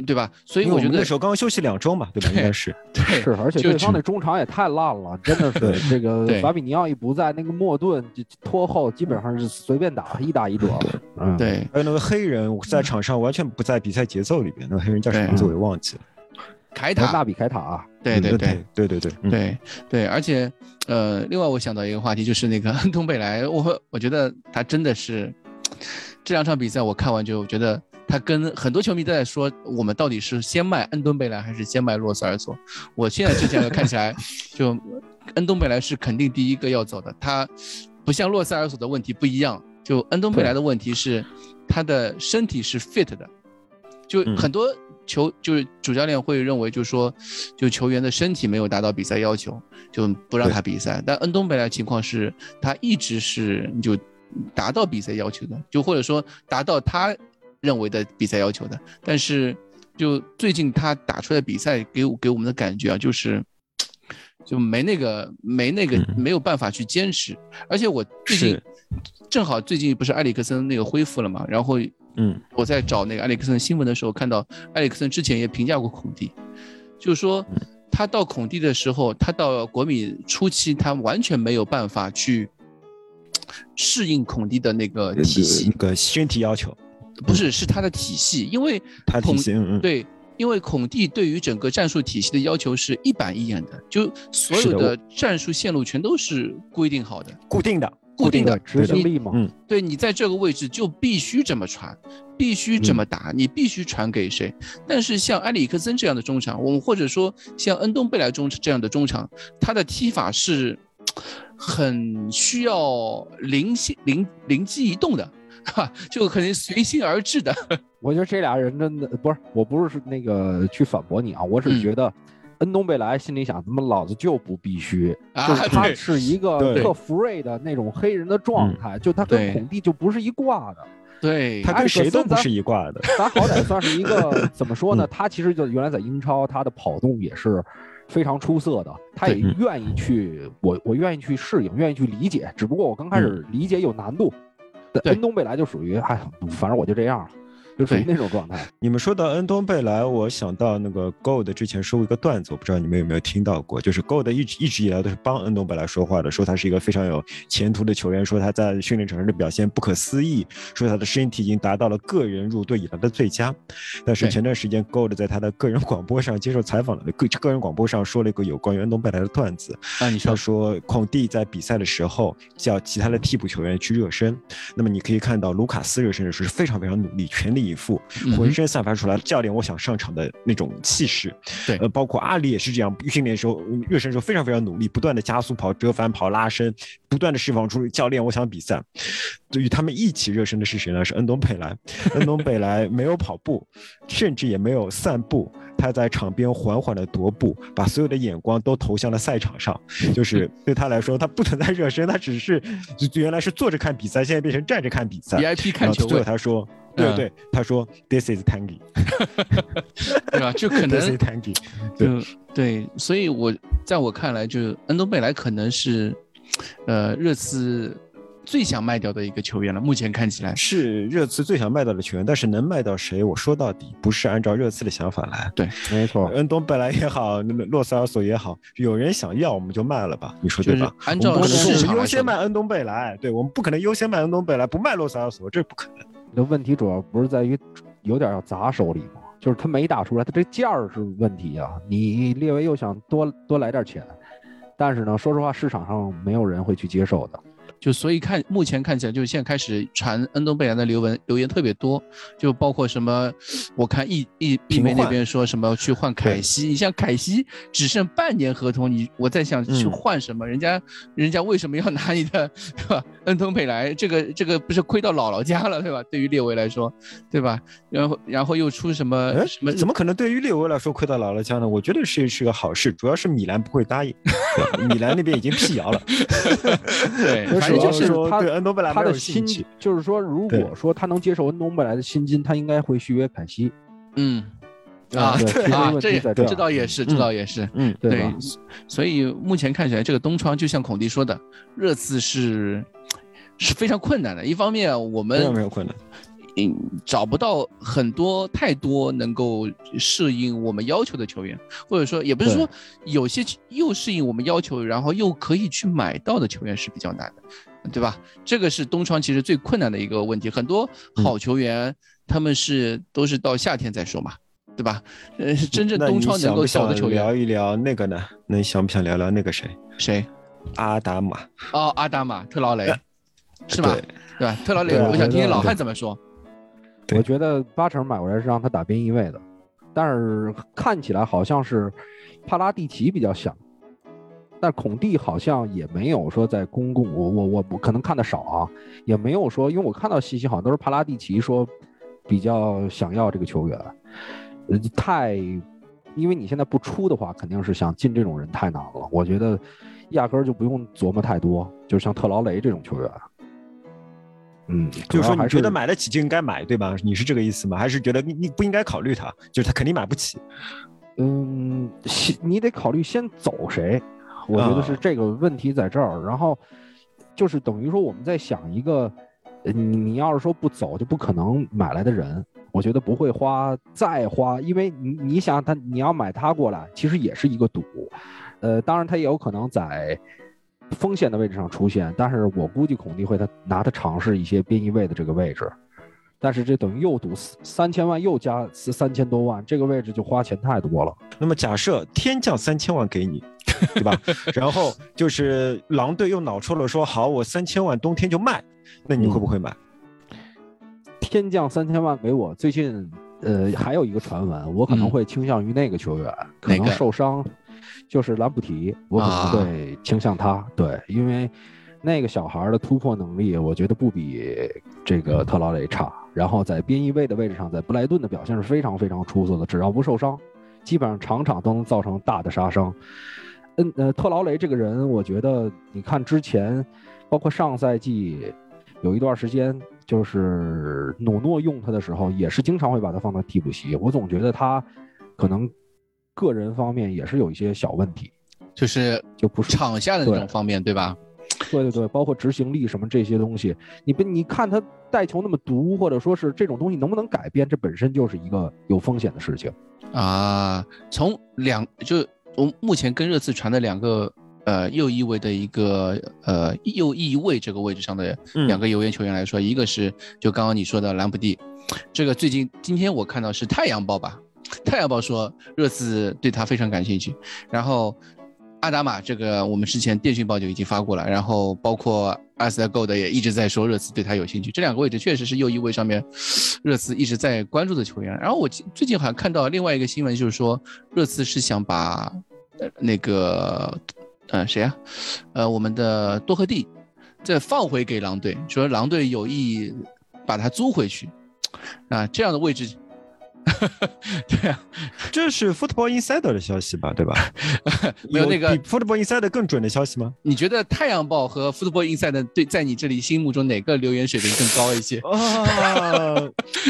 对吧？所以我觉得那时候刚休息两周嘛，对吧？应该是对，是，而且对方那中场也太烂了，真的是这个法比尼奥一不在，那个莫顿就拖后，基本上是随便打，一打一得。嗯，对。还有那个黑人在场上完全不在比赛节奏里边，那个黑人叫什么名字我也忘记了。凯塔纳比凯塔、啊，对对对对对对对对，而且，呃，另外我想到一个话题，就是那个 东北来，我我觉得他真的是这两场比赛我看完就觉得他跟很多球迷都在说，我们到底是先卖恩东贝莱还是先卖洛塞尔索？我现在之前看起来，就恩东贝莱是肯定第一个要走的。他不像洛塞尔索的问题不一样，就恩东贝莱的问题是他的身体是 fit 的，就很多球就是主教练会认为，就是说，就球员的身体没有达到比赛要求，就不让他比赛。但恩东贝莱情况是，他一直是就达到比赛要求的，就或者说达到他认为的比赛要求的。但是就最近他打出来比赛给给我们的感觉啊，就是就没那个没那个没有办法去坚持。而且我最近正好最近不是埃里克森那个恢复了嘛，然后。嗯，我在找那个埃里克森新闻的时候，看到埃里克森之前也评价过孔蒂，就是说他到孔蒂的时候，他到国米初期，他完全没有办法去适应孔蒂的那个体系，那个身体要求，不是是他的体系，因为他体系，嗯嗯，对，因为孔蒂对于整个战术体系的要求是一板一眼的，就所有的战术线路全都是规定好的，固定的。固定的执行力嘛，嗯，对你在这个位置就必须这么传，必须这么打，你必须传给谁？但是像埃里克森这样的中场，我们或者说像恩东贝莱中这样的中场，他的踢法是很需要灵性灵灵机一动的，哈，就可能随心而至的。我觉得这俩人真的不是，我不是那个去反驳你啊，我只是觉得。恩东贝莱心里想：他妈老子就不必须，就是他是一个特 free 的那种黑人的状态，就他跟孔蒂就不是一挂的。对他跟谁都不是一挂的。咱好歹算是一个 怎么说呢？他其实就原来在英超，他的跑动也是非常出色的。他也愿意去，我我愿意去适应，愿意去理解。只不过我刚开始理解有难度。恩东贝莱就属于，哎，反正我就这样了。就属于那种状态。你们说到恩东贝莱，我想到那个 Gold 之前说过一个段子，我不知道你们有没有听到过。就是 Gold 一直一直以来都是帮恩东贝莱说话的，说他是一个非常有前途的球员，说他在训练场上的表现不可思议，说他的身体已经达到了个人入队以来的最佳。但是前段时间 Gold 在他的个人广播上接受采访了个个人广播上说了一个有关于恩东贝莱的段子。啊，你说说孔蒂在比赛的时候叫其他的替补球员去热身，那么你可以看到卢卡斯热身的时候是非常非常努力，全力以赴。浑身散发出来教练我想上场的那种气势，对，呃，包括阿里也是这样，训练时候热身时候非常非常努力，不断的加速跑、折返跑、拉伸，不断的释放出教练我想比赛。对于他们一起热身的是谁呢？是恩东贝莱。恩东贝莱没有跑步，甚至也没有散步，他在场边缓缓的踱步，把所有的眼光都投向了赛场上。就是 对他来说，他不存在热身，他只是原来是坐着看比赛，现在变成站着看比赛。VIP 看球。最后他说。对对，他说 This is Tangy，对吧？就可能 This is Tangy，对对，所以我在我看来，就恩东贝莱可能是，呃，热刺最想卖掉的一个球员了。目前看起来是热刺最想卖掉的球员，但是能卖到谁？我说到底不是按照热刺的想法来。对，没错。恩东贝莱也好，那么洛塞尔索也好，有人想要我们就卖了吧？你说对吧？按照市场优先卖恩东贝莱，对我们不可能优先卖恩东贝莱，不卖洛塞尔索，这不可能。的问题主要不是在于有点要砸手里吗？就是他没打出来，他这价儿是问题啊。你列维又想多多来点钱，但是呢，说实话，市场上没有人会去接受的。就所以看目前看起来，就是现在开始传恩东贝莱的留文留言特别多，就包括什么，我看易易易梅那边说什么去换凯西，你像凯西只剩半年合同，你我在想去换什么？人家人家为什么要拿你的对吧？恩东贝莱这个这个不是亏到姥姥家了对吧？对于列维来说，对吧？然后然后又出什么什么？怎么可能对于列维来说亏到姥姥家呢？我觉得是是个好事，主要是米兰不会答应，米兰那边已经辟谣了，对。就是他对恩东贝莱他的薪，就是说，如果说他能接受恩东贝莱的薪金，他应该会续约凯西。嗯，啊，对啊，这这这倒也是，这倒也是，嗯，对。所以目前看起来，这个东窗就像孔蒂说的，热刺是是非常困难的。一方面，我们没有困难。嗯，找不到很多太多能够适应我们要求的球员，或者说也不是说有些又适应我们要求，然后又可以去买到的球员是比较难的，对吧？这个是东窗其实最困难的一个问题。很多好球员他们是都是到夏天再说嘛，对吧？呃，真正东窗能够小的球员，聊一聊那个呢？那你想不想聊聊那个谁？谁？阿达玛。哦，阿达玛特劳雷，是吧？对吧？特劳雷，我想听听老汉怎么说。我觉得八成买回来是让他打边翼位的，但是看起来好像是帕拉蒂奇比较想，但孔蒂好像也没有说在公共，我我我我可能看的少啊，也没有说，因为我看到信息好像都是帕拉蒂奇说比较想要这个球员，太，因为你现在不出的话，肯定是想进这种人太难了。我觉得压根儿就不用琢磨太多，就像特劳雷这种球员。嗯，就是说你觉得买得起就应该买，对吧？你是这个意思吗？还是觉得你你不应该考虑他，就是他肯定买不起？嗯，先你得考虑先走谁，我觉得是啊这个问题在这儿。然后就是等于说我们在想一个，你要是说不走就不可能买来的人，我觉得不会花再花，因为你你想他你要买他过来，其实也是一个赌。呃，当然他也有可能在锋线的位置上出现，但是我估计孔蒂会他拿他尝试一些边翼位的这个位置。但是这等于又赌三千万，又加三千多万，这个位置就花钱太多了。那么假设天降三千万给你，对吧？然后就是狼队又脑出了，说好，我三千万冬天就卖，那你会不会买？天降三千万给我，最近呃还有一个传闻，我可能嗯会倾向于那个球员，可能受伤，就是兰普提，我可能啊会倾向他，对，因为那个小孩的突破能力，我觉得不比这个特劳雷差。然后在边翼位的位置上，在布莱顿的表现是非常非常出色的，只要不受伤，基本上场场都能造成大的杀伤。嗯呃，特劳雷这个人，我觉得你看之前，包括上赛季有一段时间，就是努诺用他的时候，也是经常会把他放到替补席。我总觉得他可能个人方面也是有一些小问题，就是就不是场下的那种方面，对吧？对对对，包括执行力什么这些东西，你不你看他带球那么毒，或者说是这种东西能不能改变，这本身就是一个有风险的事情。啊，从两就我目前跟热刺传的两个呃右翼位的一个呃右翼位这个位置上的嗯两个球员来说，一个是就刚刚你说的兰普蒂，这个最近今天我看到是太阳报吧，太阳报说热刺对他非常感兴趣，然后。阿达玛这个我们之前电讯报就已经发过了，然后包括阿斯 Go 的也一直在说热刺对他有兴趣。这两个位置确实是右翼位上面热刺一直在关注的球员。然后我最近好像看到另外一个新闻，就是说热刺是想把那个呃谁啊，呃我们的多赫蒂再放回给狼队，说狼队有意把他租回去啊，这样的位置。对啊，这是 Football Insider 的消息吧，对吧？没有那个比 Football Insider 更准的消息吗？你觉得《太阳报》和 Football Insider 对在你这里心目中哪个留言水平更高一些？啊，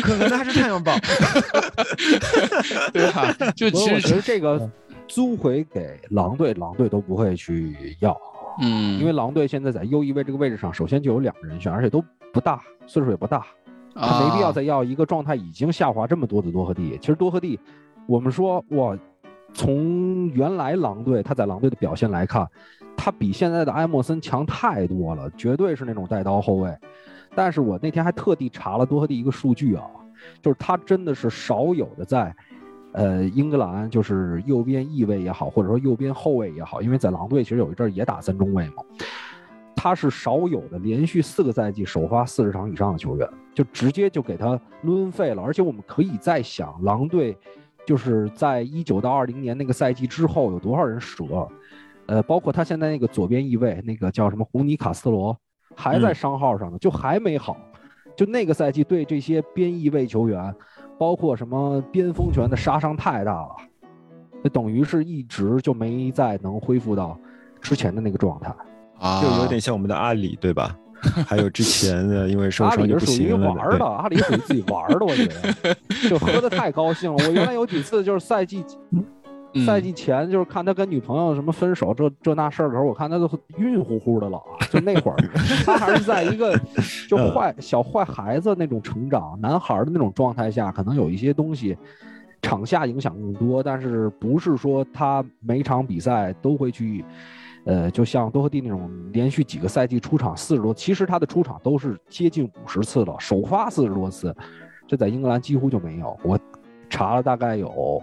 可能还是太阳报。对吧？就其实，觉得这个租回给狼队，狼队都不会去要，嗯，因为狼队现在在右翼位这个位置上，首先就有两个人选，而且都不大，岁数也不大，他没必要啊再要一个状态已经下滑这么多的多赫蒂。其实多赫蒂，我们说哇，从原来狼队他在狼队的表现来看，他比现在的埃莫森强太多了，绝对是那种带刀后卫。但是我那天还特地查了多赫蒂一个数据啊，就是他真的是少有的在，呃，英格兰就是右边翼位也好，或者说右边后卫也好，因为在狼队其实有一阵儿也打三中卫嘛，他是少有的连续四个赛季首发四十场以上的球员，就直接就给他抡废了。而且我们可以再想，狼队就是在一九到二零年那个赛季之后有多少人折，呃，包括他现在那个左边翼位那个叫什么胡尼卡斯罗，还在嗯伤号上呢，就还没好。就那个赛季对这些边翼位球员，包括什么边锋球员的杀伤太大了，那等于是一直就没再能恢复到之前的那个状态。啊，就有点像我们的阿里，对吧？还有之前的因为受阿伤就不里是属于玩的，阿里属于自己玩的，我觉得 就喝的太高兴了。我原来有几次就是赛季嗯赛季前，就是看他跟女朋友什么分手这这那事儿的时候，我看他都晕乎乎的了啊。就那会儿，他还是在一个就嗯坏小坏孩子那种成长，男孩的那种状态下，可能有一些东西场下影响更多，但是不是说他每场比赛都会去。呃，就像多赫蒂那种连续几个赛季出场四十多，其实他的出场都是接近五十次了，首发四十多次，这在英格兰几乎就没有。我查了大概有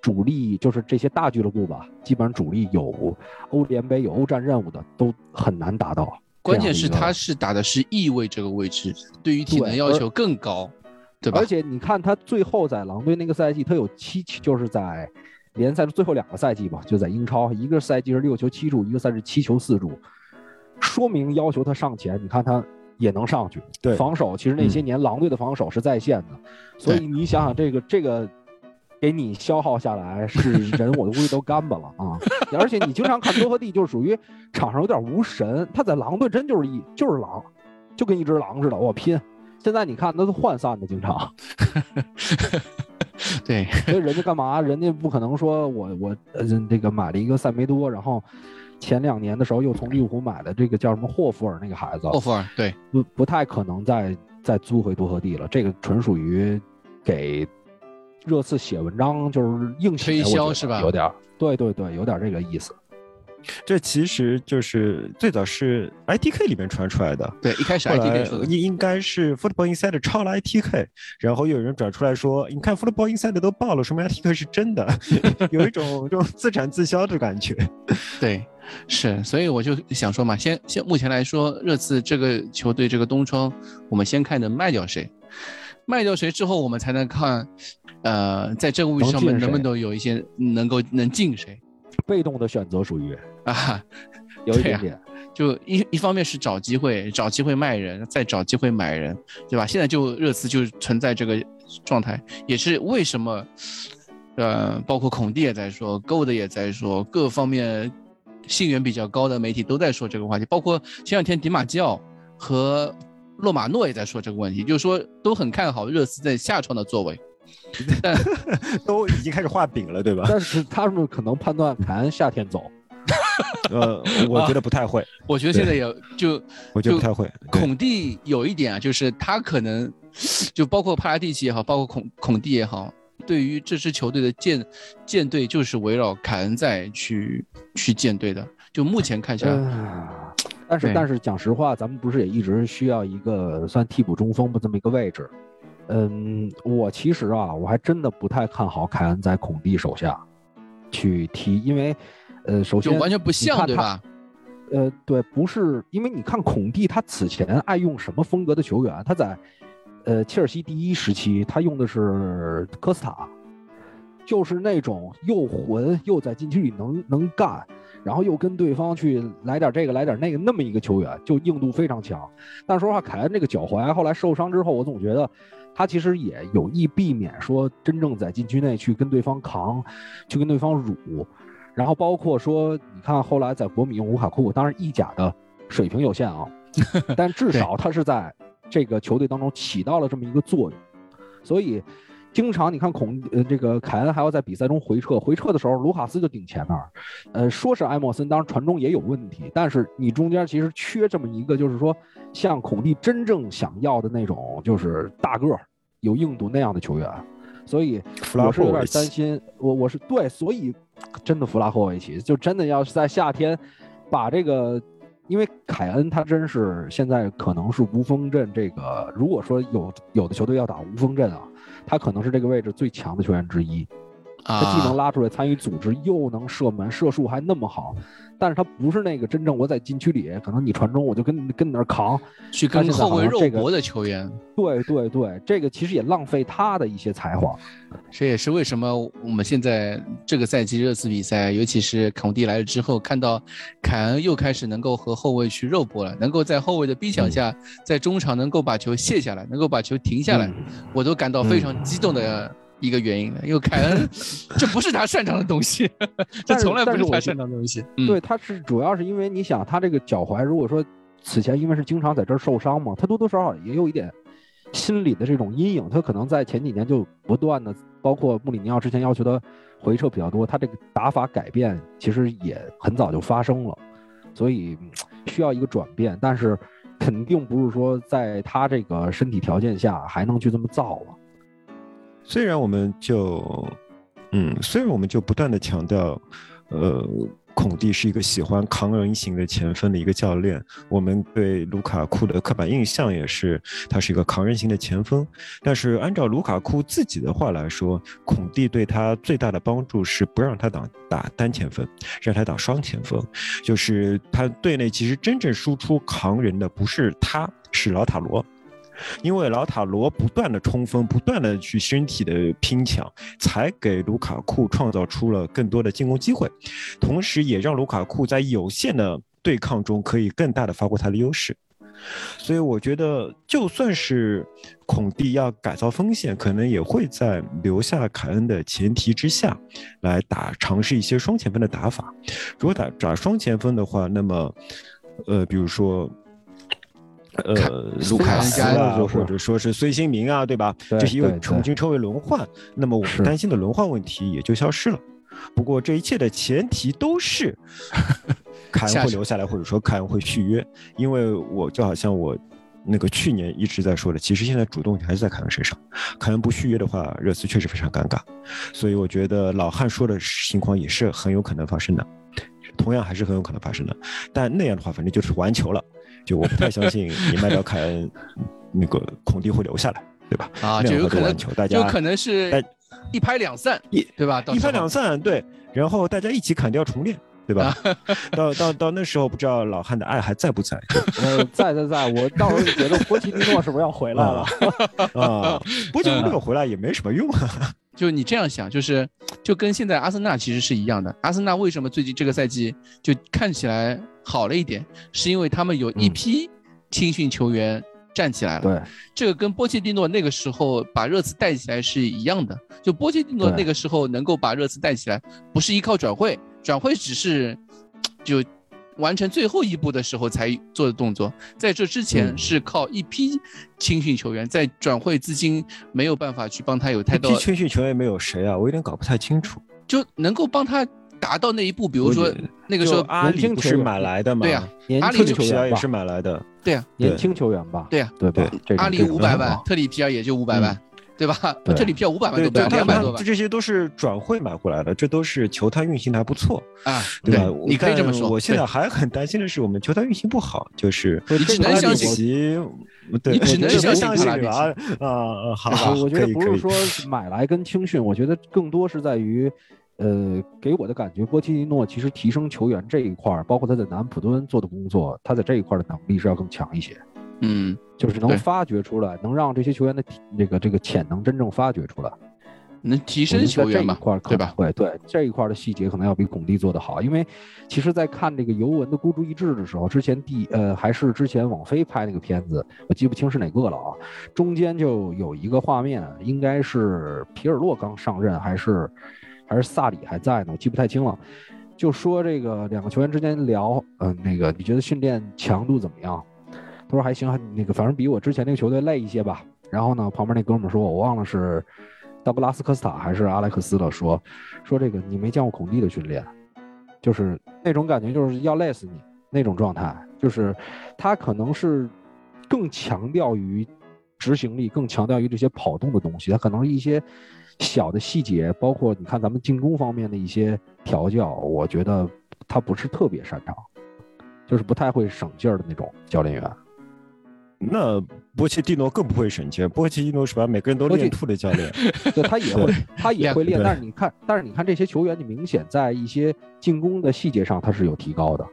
主力，就是这些大俱乐部吧，基本上主力有欧联杯、有欧战任务的都很难达到。关键是他是打的是翼位这个位置，对于体能要求更高，对吧而？且你看他最后在狼队那个赛季，他有七，就是在联赛的最后两个赛季吧，就在英超，一个赛季是六球七助，一个赛季七球四助，说明要求他上前，你看他也能上去。对防守其实那些年狼队的防守是在线的，所以你想想这个这个给你消耗下来，是人我估计都干巴了啊！而且你经常看多赫蒂，就是属于场上有点无神，他在狼队真就是一就是狼，就跟一只狼似的，我拼。现在你看，那都涣散的，经常。对，所以人家干嘛？人家不可能说我我呃这个买了一个塞梅多，然后前两年的时候又从利物浦买的这个叫什么霍弗尔那个孩子，霍弗尔对，不不太可能再再租回多特地了。这个纯属于给热刺写文章，就是硬推销是吧？有点，对对对，有点这个意思。这其实就是最早是 ITK 里面传出来的，对，一开始 ITK 应应该是 Football Insider 抄了 ITK，然后有人转出来说，你看 Football Insider 都爆了，说明 ITK 是真的，有一种这种自产自销的感觉。对，是，所以我就想说嘛，先先目前来说，热刺这个球队这个冬窗，我们先看能卖掉谁，卖掉谁之后，我们才能看，呃，在这个位置上面能不能有一些能够能进谁。被动的选择属于啊，有一点点，就一一方面是找机会，找机会卖人，再找机会买人，对吧？现在就热刺就存在这个状态，也是为什么，呃，包括孔蒂也在说，Gold 也在说，各方面信源比较高的媒体都在说这个话题，包括前两天迪马基奥和洛马诺也在说这个问题，就是说都很看好热刺在下窗的作为。都已经开始画饼了，对吧？但是他们可能判断凯恩夏天走，呃，我觉得不太会。我觉得现在也就，我觉得不太会。孔蒂有一点啊，就是他可能就包括帕拉蒂奇也好，包括孔孔蒂也好，对于这支球队的建建队就是围绕凯恩在去去建队的。就目前看下来，但是但是讲实话，咱们不是也一直需要一个算替补中锋不这么一个位置？嗯，我其实啊，我还真的不太看好凯恩在孔蒂手下去踢，因为，呃，首先就完全不像，对吧？呃，对，不是，因为你看孔蒂他此前爱用什么风格的球员？他在，呃，切尔西第一时期他用的是科斯塔，就是那种又混又在禁区里能能干，然后又跟对方去来点这个来点那个那么一个球员，就硬度非常强。但说实话，凯恩这个脚踝后来受伤之后，我总觉得。他其实也有意避免说真正在禁区内去跟对方扛，去跟对方辱，然后包括说，你看后来在国米用卢卡库，当然意甲的水平有限啊，但至少他是在这个球队当中起到了这么一个作用，所以经常你看孔呃这个凯恩还要在比赛中回撤，回撤的时候卢卡斯就顶前面，呃说是埃莫森，当然传中也有问题，但是你中间其实缺这么一个，就是说。像孔蒂真正想要的那种，就是大个儿、有硬度那样的球员，所以我是有点担心。我我是对，所以真的弗拉霍维奇就真的要是在夏天把这个，因为凯恩他真是现在可能是无锋阵这个，如果说有有的球队要打无锋阵啊，他可能是这个位置最强的球员之一。他既能拉出来参与组织，又能射门，射术还那么好。但是他不是那个真正我在禁区里，可能你传中我就跟跟你那儿扛，去跟后卫肉搏的球员。对对对，这个其实也浪费他的一些才华。这也是为什么我们现在这个赛季热刺比赛，尤其是孔蒂来了之后，看到凯恩又开始能够和后卫去肉搏了，能够在后卫的逼抢下，在中场能够把球卸下来，能够把球停下来，我都感到非常激动的。一个原因的，因为凯恩这不是他擅长的东西，这从来不是他擅长的东西。对，他是主要是因为你想，他这个脚踝，如果说此前因为是经常在这儿受伤嘛，他多多少少也有一点心理的这种阴影。他可能在前几年就不断的，包括穆里尼奥之前要求他回撤比较多，他这个打法改变其实也很早就发生了，所以需要一个转变。但是肯定不是说在他这个身体条件下还能去这么造了。虽然我们就，嗯，虽然我们就不断的强调，呃，孔蒂是一个喜欢扛人型的前锋的一个教练，我们对卢卡库的刻板印象也是他是一个扛人型的前锋。但是按照卢卡库自己的话来说，孔蒂对他最大的帮助是不让他打打单前锋，让他打双前锋，就是他队内其实真正输出扛人的不是他，是老塔罗。因为老塔罗不断的冲锋，不断的去身体的拼抢，才给卢卡库创造出了更多的进攻机会，同时也让卢卡库在有限的对抗中可以更大的发挥他的优势。所以我觉得，就算是孔蒂要改造锋线，可能也会在留下凯恩的前提之下，来打尝试一些双前锋的打法。如果打打双前锋的话，那么，呃，比如说。呃，卢卡斯啊，或者说是孙兴民啊，对吧？就是因为重新称为轮换，那么我们担心的轮换问题也就消失了。不过这一切的前提都是 凯恩会留下来，或者说凯恩会续约，因为我就好像我那个去年一直在说的，其实现在主动权还是在凯恩身上。凯恩不续约的话，热刺确实非常尴尬。所以我觉得老汉说的情况也是很有可能发生的，同样还是很有可能发生的。但那样的话，反正就是完球了。就我不太相信你卖掉凯恩，那个孔蒂会留下来，对吧？啊，就有可能大家就可能是一拍两散，一对吧？一拍两散，对，然后大家一起砍掉重练，对吧？到到到那时候，不知道老汉的爱还在不在？呃，在在在，我到时候就觉得波奇蒂诺是不是要回来了？啊，波奇蒂诺回来也没什么用啊。就你这样想，就是就跟现在阿森纳其实是一样的。阿森纳为什么最近这个赛季就看起来好了一点，是因为他们有一批青训球员站起来了。对，这个跟波切蒂诺那个时候把热刺带起来是一样的。就波切蒂诺那个时候能够把热刺带起来，不是依靠转会，转会只是就。完成最后一步的时候才做的动作，在这之前是靠一批青训球员，在转会资金没有办法去帮他有太多。青训球员没有谁啊？我有点搞不太清楚。就能够帮他达到那一步，比如说那个时候阿里不是买来的吗？对呀，阿里球员也是买来的。对呀，年轻球员吧？对呀，对吧？阿里五百万，特里皮尔也就五百万。对吧？这里票五百万多，两百多万，这些都是转会买回来的，这都是球探运行的还不错啊，对吧？你可以这么说。我现在还很担心的是，我们球探运行不好，就是你只能相信，你只能相信啊啊！好，我觉得不是说买来跟青训，我觉得更多是在于，呃，给我的感觉，波切蒂诺其实提升球员这一块，包括他在南普敦做的工作，他在这一块的能力是要更强一些。嗯，就是能发掘出来，能让这些球员的这个这个潜能真正发掘出来，能提升球员嘛？对吧？对对，这一块的细节可能要比孔蒂做得好，因为其实，在看这个尤文的孤注一掷的时候，之前第呃还是之前网飞拍那个片子，我记不清是哪个了啊，中间就有一个画面，应该是皮尔洛刚上任，还是还是萨里还在呢，我记不太清了，就说这个两个球员之间聊，嗯，那个你觉得训练强度怎么样？他说还行，那个反正比我之前那个球队累一些吧。然后呢，旁边那哥们说，我忘了是道格拉斯科斯塔还是阿莱克斯了，说说这个你没见过孔蒂的训练，就是那种感觉，就是要累死你那种状态。就是他可能是更强调于执行力，更强调于这些跑动的东西。他可能一些小的细节，包括你看咱们进攻方面的一些调教，我觉得他不是特别擅长，就是不太会省劲儿的那种教练员。那波切蒂诺更不会省钱。波切蒂诺是把每个人都练吐的教练，对他也会，他也会练。但是你看，但是你看这些球员，你明显在一些进攻的细节上他是有提高的。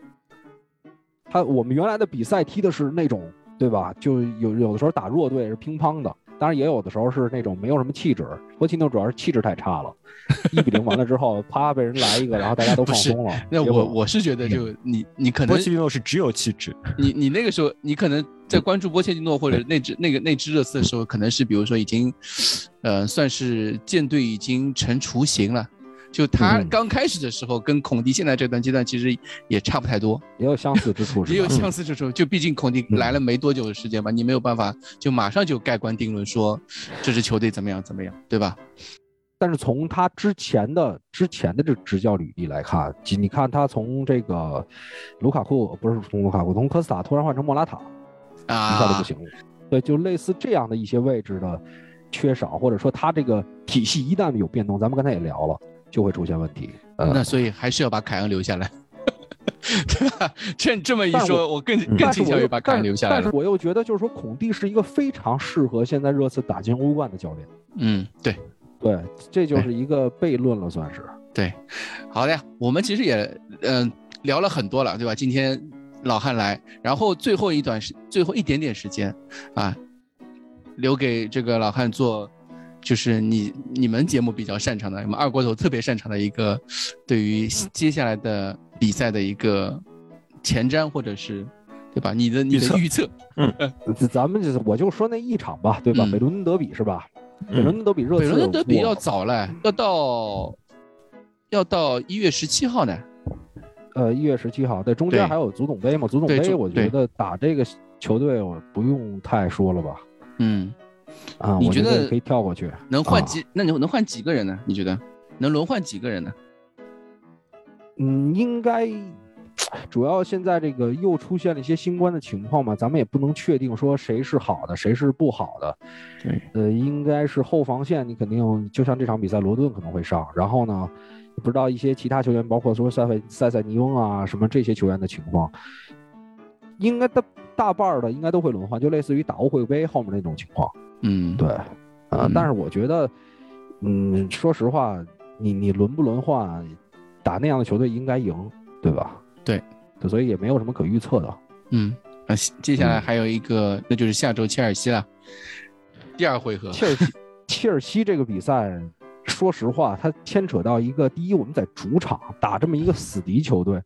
他我们原来的比赛踢的是那种，对吧？就有有的时候打弱队是乒乓的。当然也有的时候是那种没有什么气质，波奇诺主要是气质太差了，一比零 完了之后，啪被人来一个，然后大家都放松了。那我我是觉得，就你你可能波切蒂诺是只有气质，你你那个时候你可能在关注波切蒂诺或者那支那个那支热刺的时候，可能是比如说已经，呃，算是舰队已经成雏形了。就他刚开始的时候，跟孔蒂现在这段阶段其实也差不太多，也有相似之处，也有相似之处。就毕竟孔蒂来了没多久的时间吧，你没有办法就马上就盖棺定论说这支球队怎么样怎么样，对吧？但是从他之前的之前的这执教履历来看，你看他从这个卢卡库不是从卢卡库，从科斯塔突然换成莫拉塔，啊，一下就不行了。对，就类似这样的一些位置的缺少，或者说他这个体系一旦有变动，咱们刚才也聊了。就会出现问题，那所以还是要把凯恩留下来，对吧？这这么一说，我更更倾向于把凯恩留下来。但是我又觉得，就是说，孔蒂是一个非常适合现在热刺打进欧冠的教练。嗯，对，对，这就是一个悖论了，算是。对，好的呀，我们其实也嗯聊了很多了，对吧？今天老汉来，然后最后一段时，最后一点点时间啊，留给这个老汉做。就是你你们节目比较擅长的，我们二锅头特别擅长的一个，对于接下来的比赛的一个前瞻或者是对吧？你的你的预测，咱咱们就是我就说那一场吧，对吧？嗯北伦敦德比是吧？北嗯伦敦德比热刺，北伦敦德比要早嘞，要到要到一月十七号呢。呃一月十七号，对，中间还有足总杯嘛？足总杯我觉得打这个球队我不用太说了吧？嗯，啊，你觉得可以跳过去？啊能换几？那能能换几个人呢？你觉得能轮换几个人呢？嗯，应该主要现在这个又出现了一些新冠的情况嘛，咱们也不能确定说谁是好的，谁是不好的。对，呃，应该是后防线，你肯定就像这场比赛，罗顿可能会上，然后呢，不知道一些其他球员，包括说塞费塞塞尼翁啊什么这些球员的情况，应该大大半儿的应该都会轮换，就类似于打欧会杯后面那种情况。嗯，对，呃嗯，但是我觉得，嗯，说实话，你你轮不轮换，打那样的球队应该赢，对吧？对，所以也没有什么可预测的。嗯，啊，接下来嗯还有一个，那就是下周切尔西了，第二回合。切尔西，切尔西这个比赛，说实话，它牵扯到一个，第一，我们在主场打这么一个死敌球队，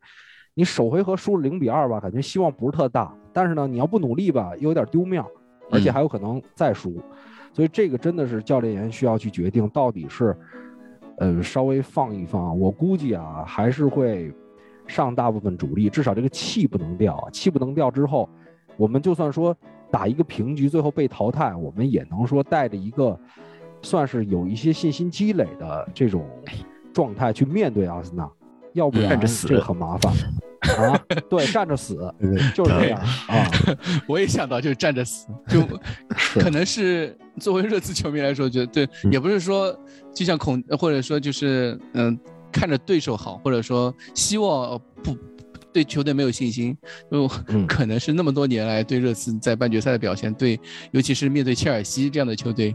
你首回合输了零比二吧，感觉希望不是特大，但是呢，你要不努力吧，又有点丢面儿，而且嗯。还有可能再输，所以这个真的是教练员需要去决定，到底是，呃，稍微放一放，我估计啊，还是会上大部分主力，至少这个气不能掉，啊气不能掉之后，我们就算说打一个平局，最后被淘汰，我们也能说带着一个算是有一些信心积累的这种状态去面对阿森纳，要不然站着死这个很麻烦啊。对，站着死 就是这样啊。我也想到，就是站着死，就可能是作为热刺球迷来说，觉得也不是说就像孔，或者说就是嗯、看着对手好，或者说希望呃不对球队没有信心，就嗯可能是那么多年来对热刺在半决赛的表现，对，尤其是面对切尔西这样的球队，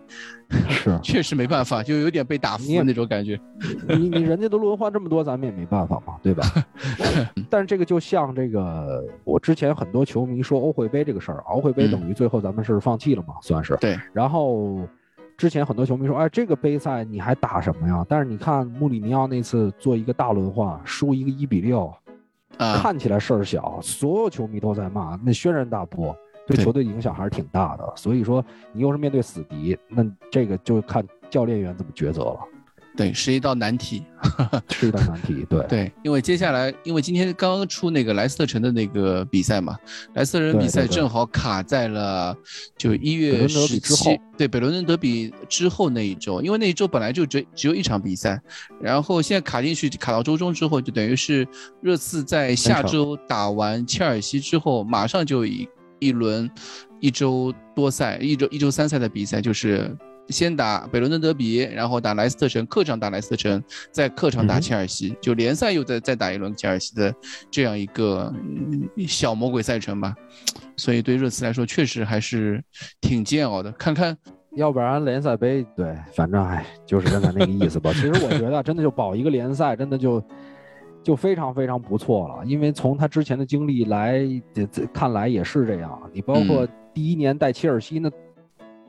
是 确实没办法，就有点被打服的那种感觉。你你人家都轮换这么多，咱们也没办法嘛，对吧？但是这个就像这个，我之前很多球迷说欧会杯这个事儿，欧会杯嗯等于最后咱们是放弃了嘛，算是。对。然后之前很多球迷说，哎，这个杯赛你还打什么呀？但是你看穆里尼奥那次做一个大轮换，输一个一比六，啊，看起来事儿小，所有球迷都在骂，那轩然大波，对对球队影响还是挺大的。所以说，你又是面对死敌，那这个就看教练员怎么抉择了，对，是一道难题。是一道难题。对。对，因为接下来，因为今天刚刚出那个莱斯特城的那个比赛嘛，莱斯特城比赛正好卡在了就一月十七，对，北伦敦德比之后那一周，因为那一周本来就只只有一场比赛，然后现在卡进去，卡到周中之后，就等于是热刺在下周打完切尔西之后，马上就一一轮一周多赛，一周一周三赛的比赛，就是。先打北伦敦德比，然后打莱斯特城，客场打莱斯特城，在客场打切尔西，就联赛又再再打一轮切尔西的这样一个嗯小魔鬼赛程吧。所以对热刺来说，确实还是挺煎熬的。看看，要不然联赛杯，对，反正哎，就是刚才那个意思吧。其实我觉得，真的就保一个联赛，真的就就非常非常不错了。因为从他之前的经历来这这看来也是这样。你包括第一年带切尔西呢，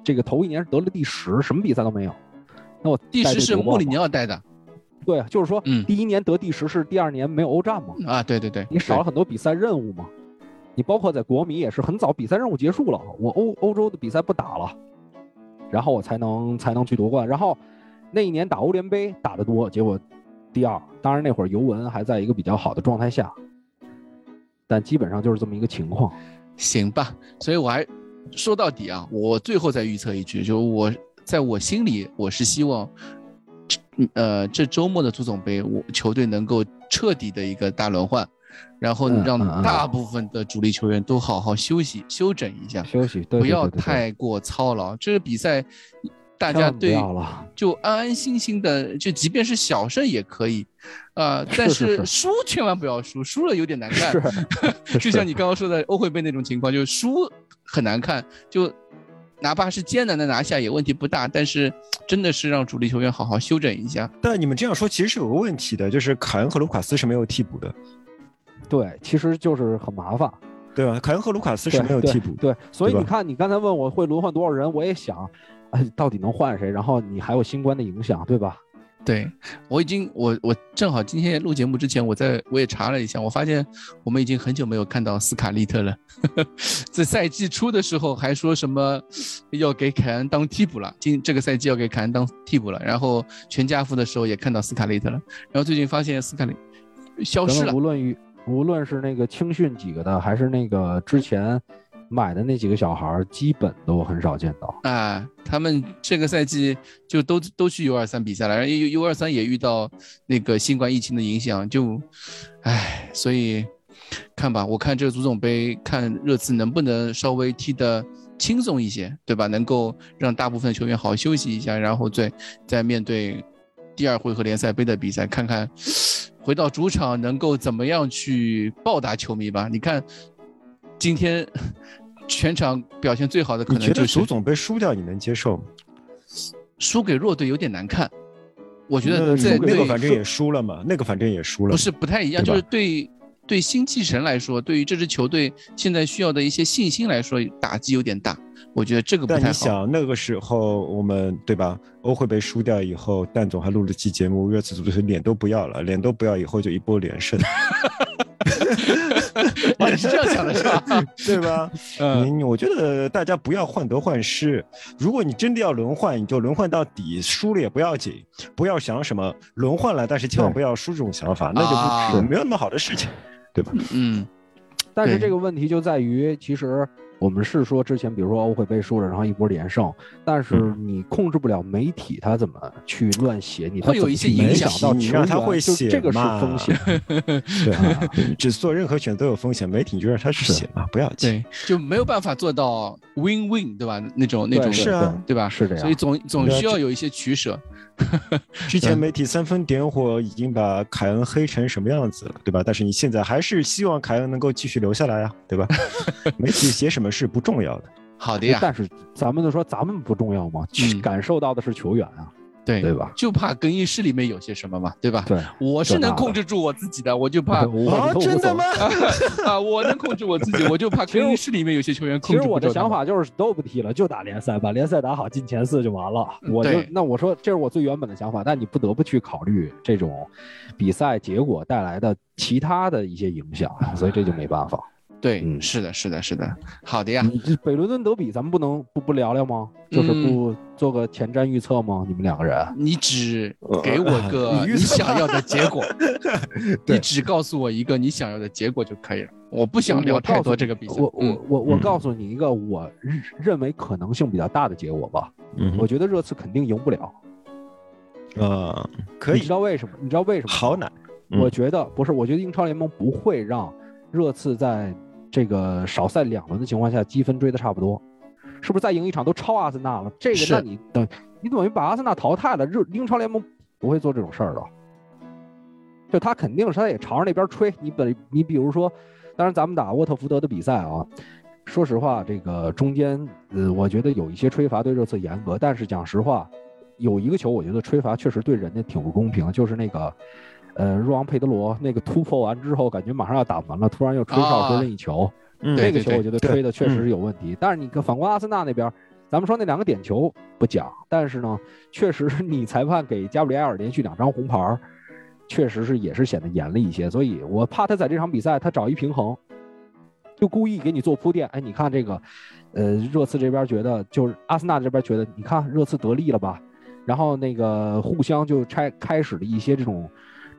这个头一年是得了第十，什么比赛都没有。那我第十是穆里尼奥带的对，就是说嗯第一年得第十是第二年没有欧战嘛，啊，对对对，你少了很多比赛任务嘛。你包括在国米也是很早比赛任务结束了，我欧欧洲的比赛不打了，然后我才能才能去夺冠。然后那一年打欧联杯打得多，结果第二。当然那会儿尤文还在一个比较好的状态下，但基本上就是这么一个情况。行吧，所以我还说到底啊，我最后再预测一句，就我在我心里，我是希望，嗯呃，这周末的足总杯，我球队能够彻底的一个大轮换，然后让大部分的主力球员都好好休息休整一下，休息，对不要太过操劳。这个比赛，大家对，就安安心心的，就即便是小胜也可以，啊，但是是。输千万不要输，输了有点难看。是就像你刚刚说的欧会杯那种情况，就是输很难看，就哪怕是艰难的拿下也问题不大，但是真的是让主力球员好好休整一下。但你们这样说其实是有个问题的，就是凯恩和卢卡斯是没有替补的，对，其实就是很麻烦。对吧？凯恩和卢卡斯是没有替补的。对，所以你看，你刚才问我会轮换多少人，我也想，哎，到底能换谁？然后你还有新冠的影响，对吧？对我已经，我我正好今天录节目之前，我在我也查了一下，我发现我们已经很久没有看到斯卡利特了。在赛季初的时候还说什么要给凯恩当替补了，今这个赛季要给凯恩当替补了。然后全家福的时候也看到斯卡利特了，然后最近发现斯卡利消失了无。论于无论是那个青训几个的，还是那个之前买的那几个小孩，基本都很少见到。啊，他们这个赛季就都都去 U 二三比赛了，然后 U U 二三也遇到那个新冠疫情的影响，就，唉，所以看吧，我看这个足总杯，看热刺能不能稍微踢得轻松一些，对吧？能够让大部分球员好好休息一下，然后再再面对第二回合联赛杯的比赛，看看回到主场能够怎么样去报答球迷吧。你看今天全场表现最好的可你觉得能就是足总杯输掉你能接受吗？输给弱队有点难看，我觉得在那个反正也输了嘛，那个反正也输了。不是不太一样，就是对对新气神来说，对于这支球队现在需要的一些信心来说，打击有点大。我觉得这个不太好。但你想，那个时候我们对吧？欧会被输掉以后，蛋总还录了期节目，热刺足球脸都不要了，脸都不要，以后就一波连胜，哦，你是这样想的是吧？对吧？嗯，你我觉得大家不要患得患失。如果你真的要轮换，你就轮换到底，输了也不要紧，不要想什么轮换了，但是千万不要输这种想法，那就啊不是没有那么好的事情，对吧？嗯，但是这个问题就在于，其实我们是说之前，比如说欧会杯输了，然后一波连胜，但是嗯你控制不了媒体他怎么去乱写你，会有一些影响到球员让他会写就这个是风险。对 啊，只做任何选择都有风险，媒体你就让他去是写嘛，不要紧。对，就没有办法做到 win win，对吧？那种那种是啊对吧？是这样所以总总需要有一些取舍。之前媒体三分点火，已经把凯恩黑成什么样子了，对吧？但是你现在还是希望凯恩能够继续留下来呀，对吧？媒体写什么是不重要的，好的呀，但是咱们就说咱们不重要吗？嗯感受到的是球员啊，对对吧？就怕更衣室里面有些什么嘛，对吧？对，我是能控制住我自己的，我就怕 我啊都无所谓？啊，我能控制我自己，我就怕更衣室里面有些球员控制其实我的。想法就是都不踢了，就打联赛，把联赛打好，进前四就完了。我就那我说这是我最原本的想法，但你不得不去考虑这种比赛结果带来的其他的一些影响，所以这就没办法。对，嗯是的，是的，是的。好的呀，这北伦敦德比，咱们不能不不聊聊吗？就是嗯不做个前瞻预测吗？你们两个人？你只给我个你想要的结果，你只告诉我一个你想要的结果就可以了。我不想聊太多这个比赛。我我嗯我我嗯告诉你一个我认认为可能性比较大的结果吧。嗯我觉得热刺肯定赢不了。呃，可以你知，道为什么？你知道为什么吗？好难，嗯我觉得不是，我觉得英超联盟不会让热刺在这个少赛两轮的情况下积分追的差不多，是不是再赢一场都超阿森纳了？这个那你等你等于把阿森纳淘汰了，热英超联盟不会做这种事儿的。就他肯定是他也朝着那边吹。你本你比如说，当然咱们打沃特福德的比赛啊，说实话，这个中间呃，我觉得有一些吹罚对热刺严格，但是讲实话，有一个球我觉得吹罚确实对人家挺不公平，就是那个。呃，若昂佩德罗那个突破完之后，感觉马上要打门了，突然又吹哨说任意球，嗯对那个球我觉得吹的确实嗯是有问题。但是你看反观阿森纳那边，咱们说那两个点球不讲，但是呢，确实你裁判给加布里埃尔连续两张红牌，确实是也是显得严了一些。所以我怕他在这场比赛他找一平衡，就故意给你做铺垫。哎，你看这个，呃，热刺这边觉得就是阿森纳这边觉得，你看热刺得利了吧？然后那个互相就拆开始了一些这种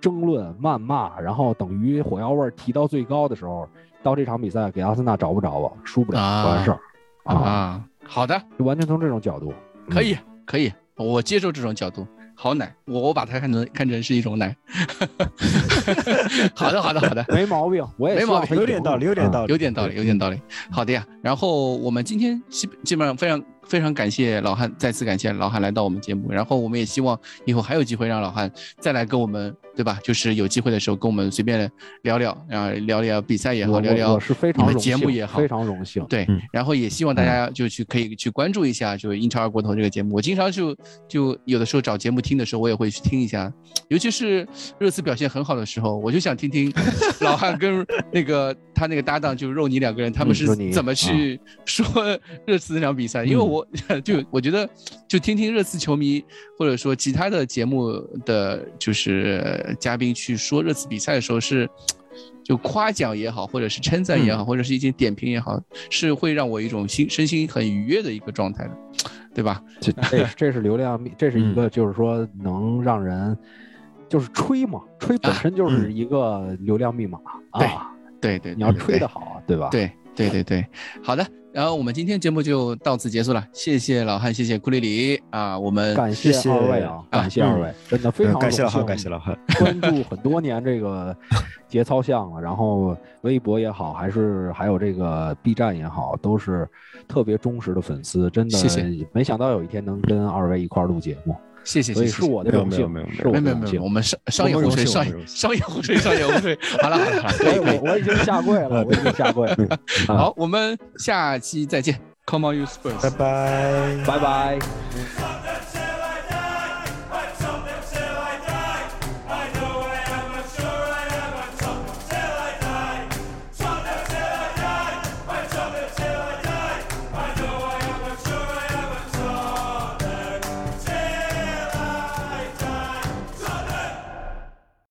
争论、谩骂，然后等于火药味儿提到最高的时候，到这场比赛给阿森纳找不着吧，输不了完事儿啊，啊，好的，就完全从这种角度可以，可以，我接受这种角度。好奶，我我把它看成看成是一种奶。好的，好的，好的。嗯没毛病，我也没毛病有点道理，有点啊道理，有点道理，有点道理。好的呀，然后我们今天基基本上非常非常感谢老汉，再次感谢老汉来到我们节目，然后我们也希望以后还有机会让老汉再来跟我们对吧？就是有机会的时候跟我们随便聊聊，然后聊聊比赛也好，聊聊我们节目也好，非常荣幸。对嗯，然后也希望大家就去可以去关注一下，就英超二锅头这个节目。我经常就就有的时候找节目听的时候，我也会去听一下，尤其是热刺表现很好的时候，我就想听听老汉跟那个他那个搭档就是肉泥两个人，他们是怎么去说热刺那场比赛。因为我就我觉得就听听热刺球迷或者说其他的节目的就是嘉宾去说热刺比赛的时候是。就夸奖也好，或者是称赞也好，或者是一些点评也好，是会让我一种心身心很愉悦的一个状态的，对吧？这这这是流量密，这是一个就是说能让人就是吹嘛，吹本身就是一个流量密码对啊。对对，你要吹得好啊，对吧？对对对对，好的。然后我们今天节目就到此结束了，谢谢老汉，谢谢库里里啊，我们感谢二位啊，感谢二位，真的非常感谢老汉，感谢老汉。关注很多年这个节操项了，然后微博也好，还是还有这个 B 站也好，都是特别忠实的粉丝，真的谢谢没想到有一天能跟二位一块儿录节目，谢谢谢谢，是我的荣幸，没有没有没有没有没有我。们商商业互吹，商业商业互吹，商业互吹。好了好了，可以我我我已经下跪了，我已经下跪了，啊 好，我们下期再见，Come on you Spurs，拜拜。拜拜。